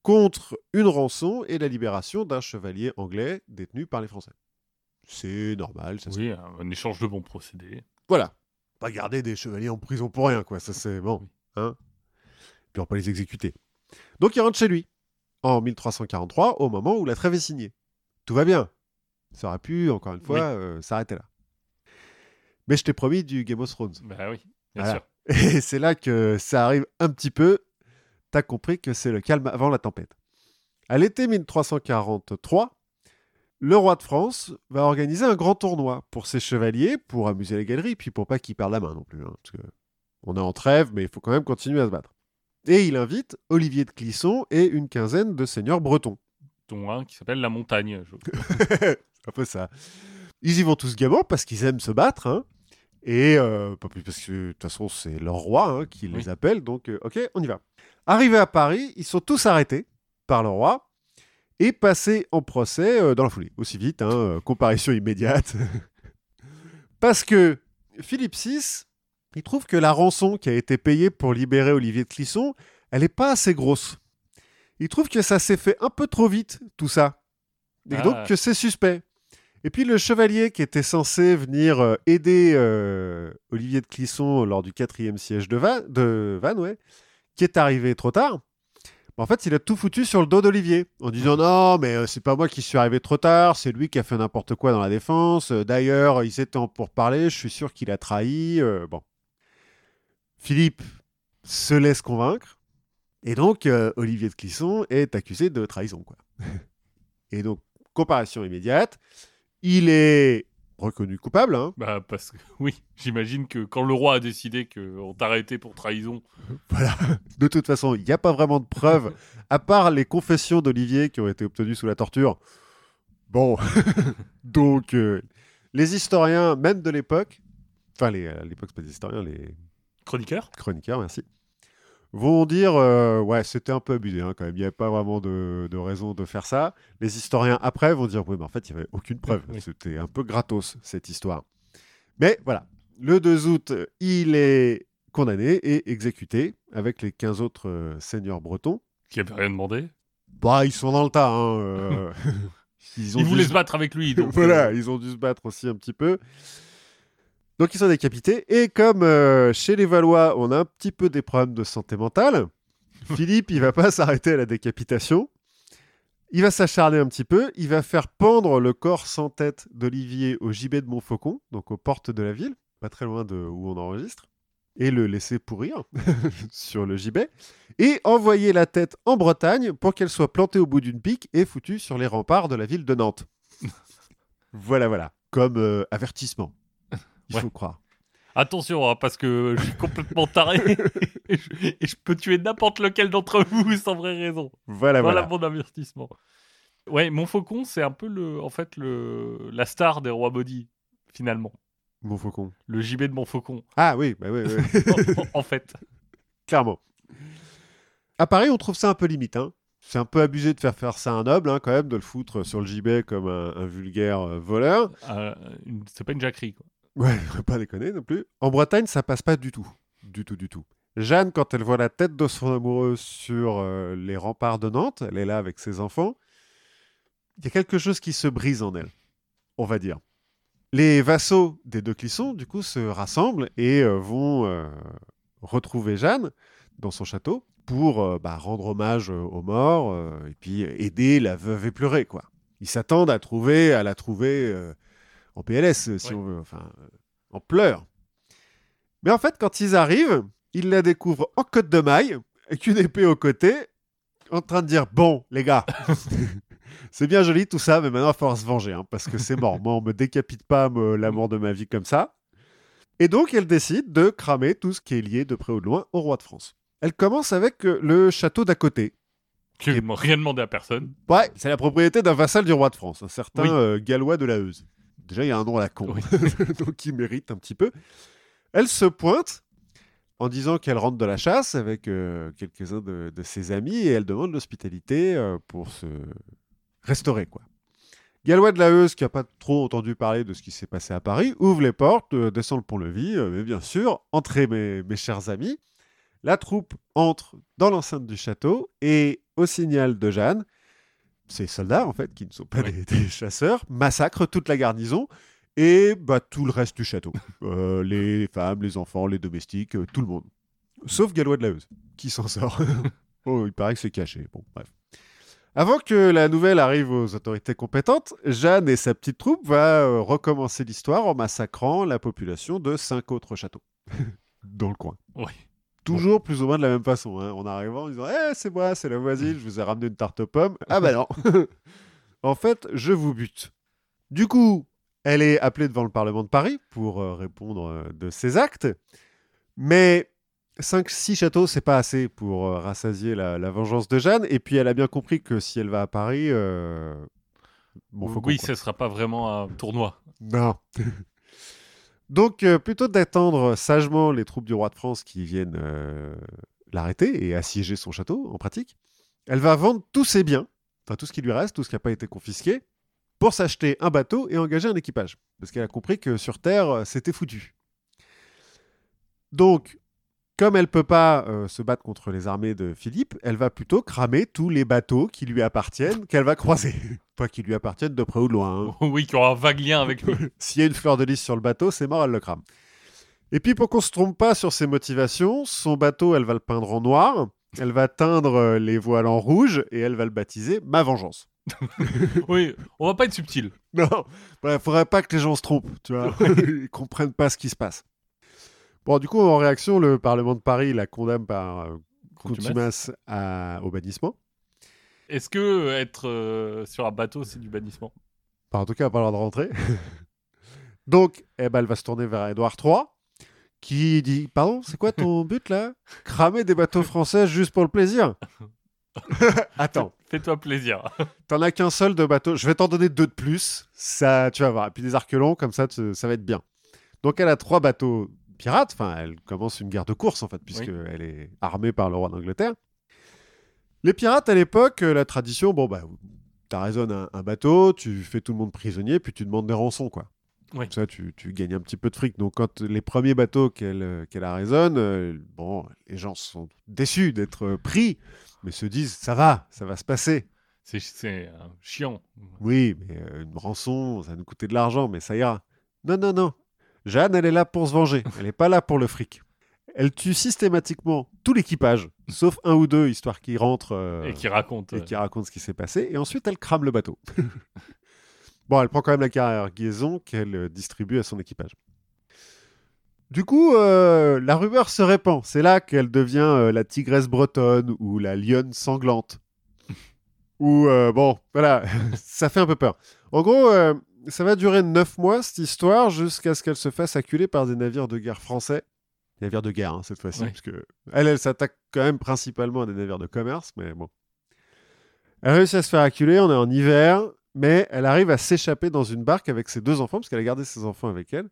contre une rançon et la libération d'un chevalier anglais détenu par les Français. C'est normal, ça Oui, un, un échange de bons procédés. Voilà. Pas garder des chevaliers en prison pour rien, quoi. Ça, c'est bon. Hein Puis on va pas les exécuter. Donc, il rentre chez lui en 1343, au moment où la trêve est signée. Tout va bien. Ça aurait pu, encore une fois, Oui. euh, s'arrêter là. Mais je t'ai promis du Game of Thrones. Bah oui, bien Voilà. sûr. <laughs> Et c'est là que ça arrive un petit peu. T'as compris que c'est le calme avant la tempête. À l'été 1343, le roi de France va organiser un grand tournoi pour ses chevaliers, pour amuser les galeries, puis pour pas qu'ils perdent la main non plus. hein, parce que on est en trêve, mais il faut quand même continuer à se battre. Et il invite Olivier de Clisson et une quinzaine de seigneurs bretons. Dont un qui s'appelle La Montagne. je <laughs> un peu ça. Ils y vont tous gaiement parce qu'ils aiment se battre. hein. Et euh, pas plus parce que de toute façon, c'est leur roi hein, qui les Oui. appelle. Donc, euh, ok, on y va. Arrivés à Paris, ils sont tous arrêtés par le roi et passés en procès euh, dans la foulée. Aussi vite, hein, euh, comparution immédiate. <laughs> parce que Philippe VI, il trouve que la rançon qui a été payée pour libérer Olivier de Clisson, elle n'est pas assez grosse. Il trouve que ça s'est fait un peu trop vite, tout ça. Et Ah. donc que c'est suspect. Et puis le chevalier qui était censé venir euh, aider euh, Olivier de Clisson lors du quatrième siège de, Va- de Vannes, ouais, qui est arrivé trop tard, en fait il a tout foutu sur le dos d'Olivier en disant non mais euh, c'est pas moi qui suis arrivé trop tard, c'est lui qui a fait n'importe quoi dans la défense. Euh, D'ailleurs ils étaient en pour parler, je suis sûr qu'il a trahi. euh, bon, Philippe se laisse convaincre et donc euh, Olivier de Clisson est accusé de trahison quoi. <laughs> et donc comparaison immédiate. Il est reconnu coupable. hein. Bah parce que <laughs> oui, j'imagine que quand le roi a décidé qu'on t'a arrêté pour trahison, <laughs> Voilà. De toute façon, il n'y a pas vraiment de preuves, <laughs> à part les confessions d'Olivier qui ont été obtenues sous la torture. Bon. Donc, euh, les historiens, même de l'époque, enfin, les, à l'époque, c'est pas des historiens, les chroniqueur. chroniqueurs, merci, vont dire euh, ouais, c'était un peu abusé hein, quand même. Il n'y avait pas vraiment de, de raison de faire ça. Les historiens après vont dire oui, mais en fait, il n'y avait aucune preuve. Oui. C'était un peu gratos cette histoire. Mais voilà, le 2 août, il est condamné et exécuté avec les 15 autres euh, seigneurs bretons. Qui avait rien demandé. Bah, ils sont dans le tas. Hein, euh, <laughs> ils, ont Il dû voulait se- battre avec lui. Donc, <laughs> voilà, ils ont dû se battre aussi un petit peu. Donc ils sont décapités. Et comme euh, chez les Valois, on a un petit peu des problèmes de santé mentale, <laughs> Philippe, il va pas s'arrêter à la décapitation. Il va s'acharner un petit peu. Il va faire pendre le corps sans tête d'Olivier au gibet de Montfaucon, donc aux portes de la ville, pas très loin de où on enregistre, et le laisser pourrir <laughs> sur le gibet, et envoyer la tête en Bretagne pour qu'elle soit plantée au bout d'une pique et foutue sur les remparts de la ville de Nantes. <laughs> Voilà, voilà. Comme euh, avertissement. Il Ouais. faut croire. Attention, hein, parce que je suis complètement taré <laughs> et, je, et je peux tuer n'importe lequel d'entre vous sans vraie raison. Voilà, Voilà, voilà. mon investissement. Ouais, Montfaucon, c'est un peu le, en fait le, la star des rois maudits, finalement. Mon faucon. Le gibet de Montfaucon, Ah oui, bah oui, oui, <laughs> en, en fait. clairement. À Paris, on trouve ça un peu limite. hein. C'est un peu abusé de faire faire ça à un noble, hein, quand même, de le foutre sur le gibet comme un, un vulgaire euh, voleur. Euh, c'est pas une jacquerie, quoi. Ouais, pas déconner non plus. En Bretagne, ça passe pas du tout. Du tout, du tout. Jeanne, quand elle voit la tête de son amoureux sur euh, les remparts de Nantes, elle est là avec ses enfants, il y a quelque chose qui se brise en elle, on va dire. Les vassaux des deux Clissons, du coup, se rassemblent et euh, vont euh, retrouver Jeanne dans son château pour bah, rendre hommage aux morts et puis aider la veuve éplorée, quoi. Ils s'attendent à trouver, à la trouver en PLS, euh, si on veut, enfin, euh, en pleurs. Mais en fait, quand ils arrivent, ils la découvrent en côte de maille, avec une épée au côté, en train de dire Bon, les gars, <laughs> c'est bien joli tout ça, mais maintenant il va falloir se venger, hein, parce que c'est mort. Moi, on me décapite pas me- l'amour de ma vie comme ça. Et donc, elle décide de cramer tout ce qui est lié de près ou de loin au roi de France. Elle commence avec euh, le château d'à côté. Qui n'a rien demandé à personne. Ouais, c'est la propriété d'un vassal du roi de France, un certain Oui. euh, Gallois de la Heuse. Déjà, il y a un nom à la con, Oui. <laughs> donc il mérite un petit peu. Elle se pointe en disant qu'elle rentre de la chasse avec euh, quelques-uns de, de ses amis et elle demande l'hospitalité euh, pour se restaurer, quoi. Gallois de la Heuse, qui n'a pas trop entendu parler de ce qui s'est passé à Paris, ouvre les portes, euh, descend le pont-levis, mais bien sûr, entrez mes, mes chers amis. La troupe entre dans l'enceinte du château et, au signal de Jeanne, ces soldats, en fait, qui ne sont pas des, des chasseurs, massacrent toute la garnison et bah, tout le reste du château. <laughs> Euh, les femmes, les enfants, les domestiques, euh, tout le monde. Sauf Gallois de la Heuse, qui s'en sort. <laughs> oh, il paraît que c'est caché. Bon, bref. Avant que la nouvelle arrive aux autorités compétentes, Jeanne et sa petite troupe va euh, recommencer l'histoire en massacrant la population de cinq autres châteaux <laughs> dans le coin. Oui. Toujours plus ou moins de la même façon. hein. En arrivant en disant Eh, c'est moi, c'est la voisine, je vous ai ramené une tarte aux pommes. Ah bah non <laughs> En fait, je vous bute. Du coup, elle est appelée devant le Parlement de Paris pour euh, répondre euh, de ses actes. Mais 5-6 châteaux, c'est pas assez pour euh, rassasier la, la vengeance de Jeanne. Et puis, elle a bien compris que si elle va à Paris. bon, faut oui, ce sera pas vraiment un tournoi. non. Donc, euh, plutôt d'attendre sagement les troupes du roi de France qui viennent euh, l'arrêter et assiéger son château, en pratique, elle va vendre tous ses biens, enfin tout ce qui lui reste, tout ce qui n'a pas été confisqué, pour s'acheter un bateau et engager un équipage. Parce qu'elle a compris que sur Terre, euh, c'était foutu. Donc, comme elle peut pas euh, se battre contre les armées de Philippe, elle va plutôt cramer tous les bateaux qui lui appartiennent, qu'elle va croiser. <laughs> Pas qui lui appartiennent de près ou de loin. hein. <laughs> oui, qui aura un vague lien avec lui. <laughs> S'il y a une fleur de lys sur le bateau, c'est mort, elle le crame. Et puis pour qu'on se trompe pas sur ses motivations, son bateau, elle va le peindre en noir, elle va teindre euh, les voiles en rouge et elle va le baptiser Ma Vengeance. oui, on va pas être subtil. Non, il faudrait pas que les gens se trompent, tu vois, ils comprennent pas ce qui se passe. Bon, du coup, en réaction, le Parlement de Paris la condamne par euh, contumace à- au bannissement. Est-ce que être euh, sur un bateau, c'est du bannissement? Enfin, en tout cas, elle n'a pas le droit de rentrer. <laughs> Donc, eh ben, elle va se tourner vers Édouard III, qui dit Pardon, c'est quoi ton <laughs> but là? Cramer des bateaux français juste pour le plaisir? <laughs> Attends, Fais-toi plaisir. t'en as qu'un seul de bateau, je vais t'en donner deux de plus, ça, tu vas voir. Et puis des arquelons, comme ça, ça va être bien. Donc, elle a trois bateaux pirates, enfin, elle commence une guerre de course en fait, puisqu'elle est armée par le roi d'Angleterre. Les pirates à l'époque, euh, la tradition, bon, bah, t'as raison, un, un bateau, tu fais tout le monde prisonnier, puis tu demandes des rançons, quoi. Oui. Comme ça, tu, tu gagnes un petit peu de fric. Donc, quand les premiers bateaux qu'elle euh, qu'elle arraisonne, euh, bon, les gens sont déçus d'être pris, mais se disent ça va, ça va se passer. C'est euh, chiant. Oui, mais euh, une rançon, ça va nous coûter de l'argent, mais ça ira. Non, non, non. Jeanne, elle est là pour se venger. Elle n'est pas là pour le fric. Elle tue systématiquement tout l'équipage, sauf un ou deux, histoire qu'ils rentrent euh, Et qui raconte. et qui racontent ce qui s'est passé. Et ensuite, elle crame le bateau. <laughs> bon, elle prend quand même la cargaison qu'elle euh, distribue à son équipage. Du coup, euh, la rumeur se répand. C'est là qu'elle devient euh, la tigresse bretonne ou la lionne sanglante. ou, euh, bon, voilà, <laughs> ça fait un peu peur. En gros, ça va durer neuf mois, cette histoire, jusqu'à ce qu'elle se fasse acculer par des navires de guerre français. Navires de guerre, hein, cette fois-ci, Oui. parce que elle, elle s'attaque quand même principalement à des navires de commerce, mais bon. Elle réussit à se faire acculer, on est en hiver, mais elle arrive à s'échapper dans une barque avec ses deux enfants, parce qu'elle a gardé ses enfants avec elle.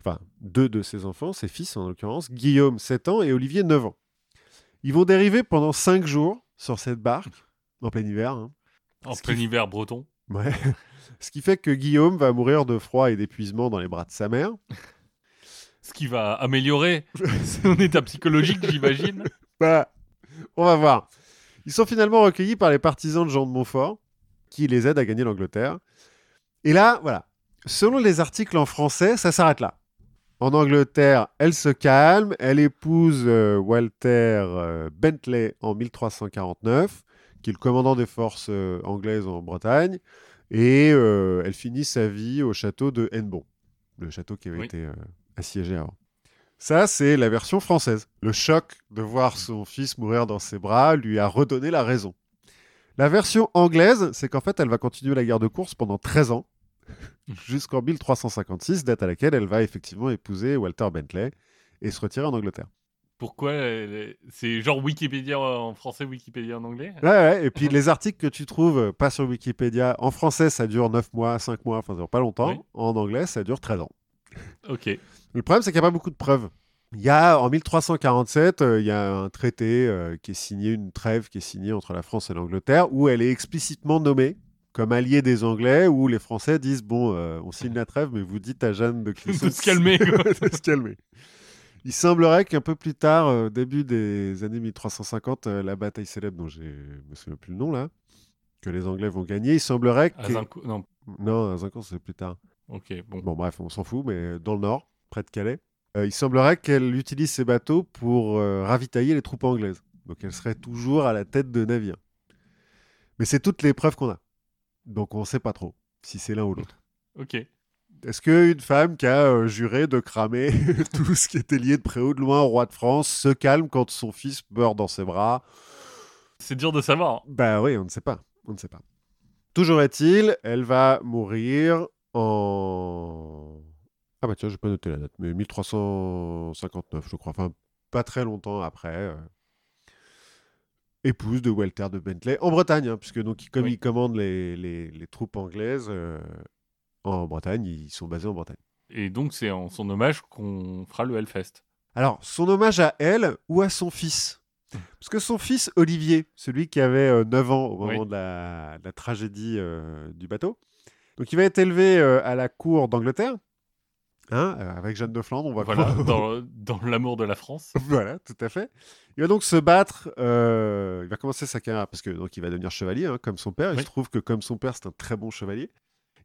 Enfin, deux de ses enfants, ses fils en l'occurrence, Guillaume, 7 ans, et Olivier, 9 ans. Ils vont dériver pendant 5 jours sur cette barque, en plein hiver. hein. En plein hiver breton. Ouais. Ce qui fait que Guillaume va mourir de froid et d'épuisement dans les bras de sa mère. Ce qui va améliorer <laughs> son état psychologique, j'imagine. Bah, on va voir. Ils sont finalement recueillis par les partisans de Jean de Montfort, qui les aident à gagner l'Angleterre. Et là, voilà. Selon les articles en français, ça s'arrête là. En Angleterre, elle se calme, elle épouse euh, Walter euh, Bentley en 1349, qui est le commandant des forces euh, anglaises en Bretagne, et euh, elle finit sa vie au château de Hennebon, le château qui avait Oui. été euh, assiégé avant. Ça, c'est la version française. Le choc de voir son fils mourir dans ses bras lui a redonné la raison. La version anglaise, c'est qu'en fait, elle va continuer la guerre de course pendant 13 ans, jusqu'en 1356, date à laquelle elle va effectivement épouser Walter Bentley et se retirer en Angleterre. Pourquoi est- C'est genre Wikipédia en français, Wikipédia en anglais? Ouais, ouais, et puis les articles que tu trouves, euh, pas sur Wikipédia, en français, ça dure 9 mois, 5 mois, enfin, ça dure pas longtemps. Oui. En anglais, ça dure 13 ans. Ok. Le problème, c'est qu'il n'y a pas beaucoup de preuves. Il y a, en 1347, euh, il y a un traité euh, qui est signé, une trêve qui est signée entre la France et l'Angleterre, où elle est explicitement nommée comme alliée des Anglais, où les Français disent Bon, euh, on signe la trêve, mais vous dites à Jeanne de <laughs> Clisson De se calmer, <laughs> quoi. de se calmer. Il semblerait qu'un peu plus tard, euh, début des années 1350, euh, la bataille célèbre, dont je ne me souviens plus le nom là, que les Anglais vont gagner, il semblerait que. Azincourt- Non, Non, à Zincourt, c'est plus tard. ok, bon. Bon, bref, on s'en fout, mais dans le nord, près de Calais, euh, il semblerait qu'elle utilise ces bateaux pour euh, ravitailler les troupes anglaises. Donc elle serait toujours à la tête de navires. Mais c'est toutes les preuves qu'on a. Donc on ne sait pas trop si c'est l'un ou l'autre. Ok. Est-ce qu'une femme qui a euh, juré de cramer <laughs> tout ce qui était lié de près ou de loin au roi de France se calme quand son fils meurt dans ses bras? C'est dur de savoir. Bah oui, on ne sait pas. On ne sait pas. Toujours est-il, elle va mourir en. Ah bah tiens, j'ai pas noté la date, mais 1359, je crois. Enfin, pas très longtemps après. euh, Épouse de Walter de Bentley en Bretagne, hein, puisque donc comme Oui. il commande les, les- les troupes anglaises euh, en Bretagne, ils sont basés en Bretagne. Et donc, c'est en son hommage qu'on fera le Hellfest. Alors, son hommage à elle ou à son fils? Parce que son fils, Olivier, celui qui avait euh, 9 ans au moment Oui. de, la, de la tragédie euh, du bateau, donc il va être élevé euh, à la cour d'Angleterre, hein, euh, avec Jeanne de Flandre, on va Voilà, dans, dans l'amour de la France. <laughs> voilà, tout à fait. Il va donc se battre, il va commencer sa carrière, parce que donc il va devenir chevalier, hein, comme son père. Il Oui. se trouve que comme son père, c'est un très bon chevalier.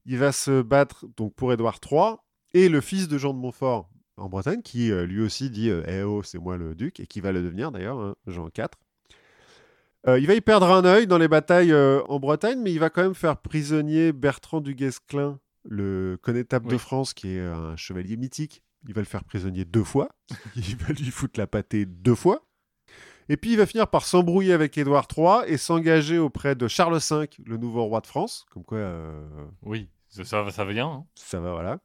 Il va se battre donc pour Édouard III et le fils de Jean de Montfort en Bretagne, qui euh, lui aussi dit euh, Eh oh, c'est moi le duc, et qui va le devenir d'ailleurs, hein, Jean IV. Euh, il va y perdre un œil dans les batailles euh, en Bretagne, mais il va quand même faire prisonnier Bertrand du Guesclin, le connétable de. France, qui est un chevalier mythique. Il va le faire prisonnier deux fois. <laughs> Il va lui foutre la pâtée deux fois. Et puis il va finir par s'embrouiller avec Édouard III et s'engager auprès de Charles V, le nouveau roi de France. Comme quoi, euh, Oui, ça, ça, ça vient. hein. ça va, voilà.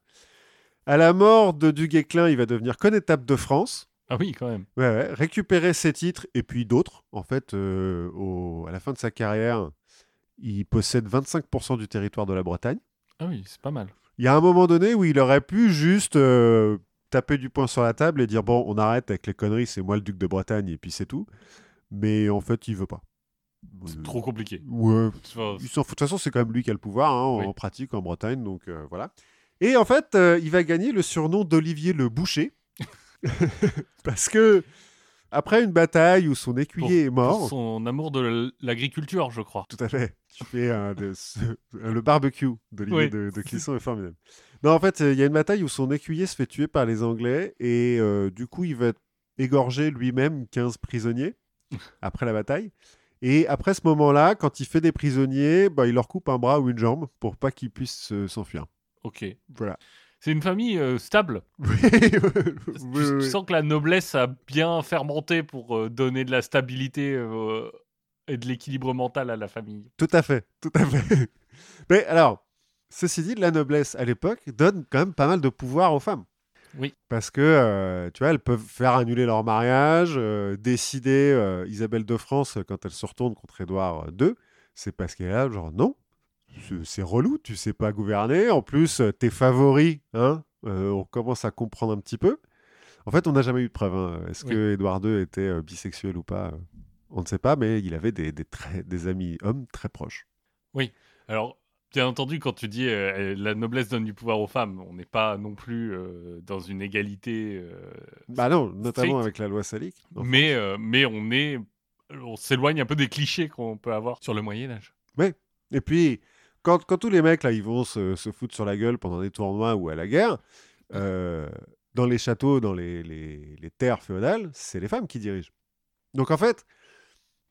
À la mort de Du Guesclin, il va devenir connétable de France. Ah oui, quand même. Ouais, ouais, récupérer ses titres et puis d'autres. En fait, euh, au- à la fin de sa carrière, il possède 25% du territoire de la Bretagne. Ah oui, c'est pas mal. Il y a un moment donné où il aurait pu juste euh, taper du poing sur la table et dire bon, on arrête avec les conneries, c'est moi le duc de Bretagne et puis c'est tout. Mais en fait, il veut pas. C'est trop compliqué. Ouais, Enfin, il. De toute façon, c'est quand même lui qui a le pouvoir hein, en pratique en Bretagne, donc euh, voilà. Et en fait, euh, il va gagner le surnom d'Olivier le Boucher. <laughs> Parce que, après une bataille où son écuyer est mort. Pour son amour de l'agriculture, je crois. Tout à fait. Tu fais un de ce- le barbecue d'Olivier Oui. de, de Clisson est formidable. Non, en fait, il y a une bataille où son écuyer se fait tuer par les Anglais et euh, du coup, il va égorger lui-même 15 prisonniers <laughs> après la bataille. Et après ce moment-là, quand il fait des prisonniers, bah, il leur coupe un bras ou une jambe pour pas qu'ils puissent euh, s'enfuir. Ok. Voilà. C'est une famille euh, stable. <laughs> Oui, Tu, oui, tu oui. sens que la noblesse a bien fermenté pour euh, donner de la stabilité euh, et de l'équilibre mental à la famille. Tout à fait, tout à fait. <laughs> Mais alors, ceci dit, la noblesse à l'époque donne quand même pas mal de pouvoir aux femmes. Oui. Parce que, euh, tu vois, elles peuvent faire annuler leur mariage, euh, décider, euh, Isabelle de France, quand elle se retourne contre Édouard II, c'est parce qu'elle est là, genre, non, c'est- relou, tu sais pas gouverner, en plus, tes favoris, hein, on commence à comprendre un petit peu. En fait, on n'a jamais eu de preuve. hein. Est-ce Oui. que Édouard II était bisexuel ou pas On ne sait pas, mais il avait des, des, très- des amis hommes très proches. Alors, bien entendu, quand tu dis euh, la noblesse donne du pouvoir aux femmes, on n'est pas non plus euh, dans une égalité. euh, Bah non, notamment avec la loi salique. Mais, mais on est. On s'éloigne un peu des clichés qu'on peut avoir sur le Moyen-Âge. Et puis, quand, quand tous les mecs, là, ils vont se, se foutre sur la gueule pendant des tournois ou à la guerre, dans les châteaux, dans les, les- les terres féodales, c'est les femmes qui dirigent. Donc en fait,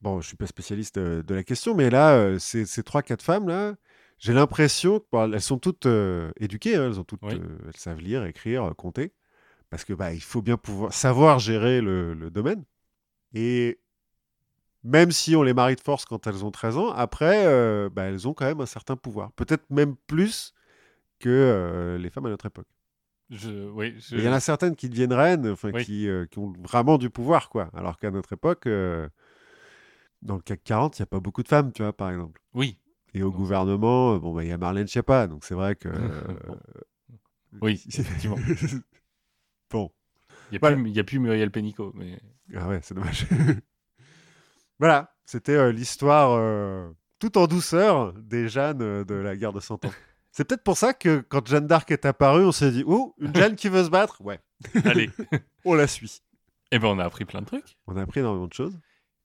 bon, je suis pas spécialiste de la question, mais là, ces, trois, quatre femmes-là, j'ai l'impression qu'elles sont toutes euh, éduquées, hein, elles, ont toutes, Oui. euh, elles savent lire, écrire, euh, compter, parce que bah, il faut bien pouvoir savoir gérer le, le domaine. Et même si on les marie de force quand elles ont 13 ans, après, euh, bah, elles ont quand même un certain pouvoir. Peut-être même plus que les femmes à notre époque. Je, oui, je- Il y en a certaines qui deviennent reines, enfin, Oui. qui, euh, qui ont vraiment du pouvoir, quoi. Alors qu'à notre époque, euh, dans le CAC 40, il n'y a pas beaucoup de femmes, tu vois, par exemple. Oui, Et au gouvernement, euh, bon, bah, il y a Marlène Schiappa, donc c'est vrai que... <laughs> euh. Oui, <laughs> effectivement. <laughs> bon, il n'y a, Voilà. a plus Muriel Pénicaud. Mais... ah ouais, c'est dommage. voilà, c'était euh, l'histoire euh, tout en douceur des Jeannes euh, de la guerre de Cent Ans. C'est peut-être pour ça que quand Jeanne d'Arc est apparue, on s'est dit, oh, une Jeanne qui veut se battre? Ouais, Allez, on la suit. eh ben, on a appris plein de trucs. On a appris énormément de choses.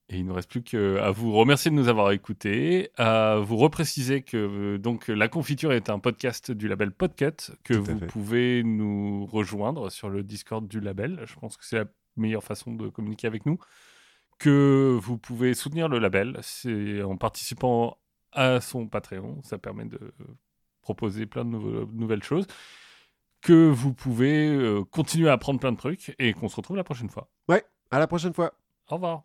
Et il ne nous reste plus qu'à vous remercier de nous avoir écoutés, à vous repréciser que euh, donc la confiture est un podcast du label Podcut, que vous fait. pouvez nous rejoindre sur le Discord du label. Je pense que c'est la meilleure façon de communiquer avec nous. Que vous pouvez soutenir le label, c'est en participant à son Patreon, ça permet de proposer plein de nouvelles choses. Que vous pouvez euh, continuer à apprendre plein de trucs et qu'on se retrouve la prochaine fois. Ouais, à la prochaine fois. Au revoir.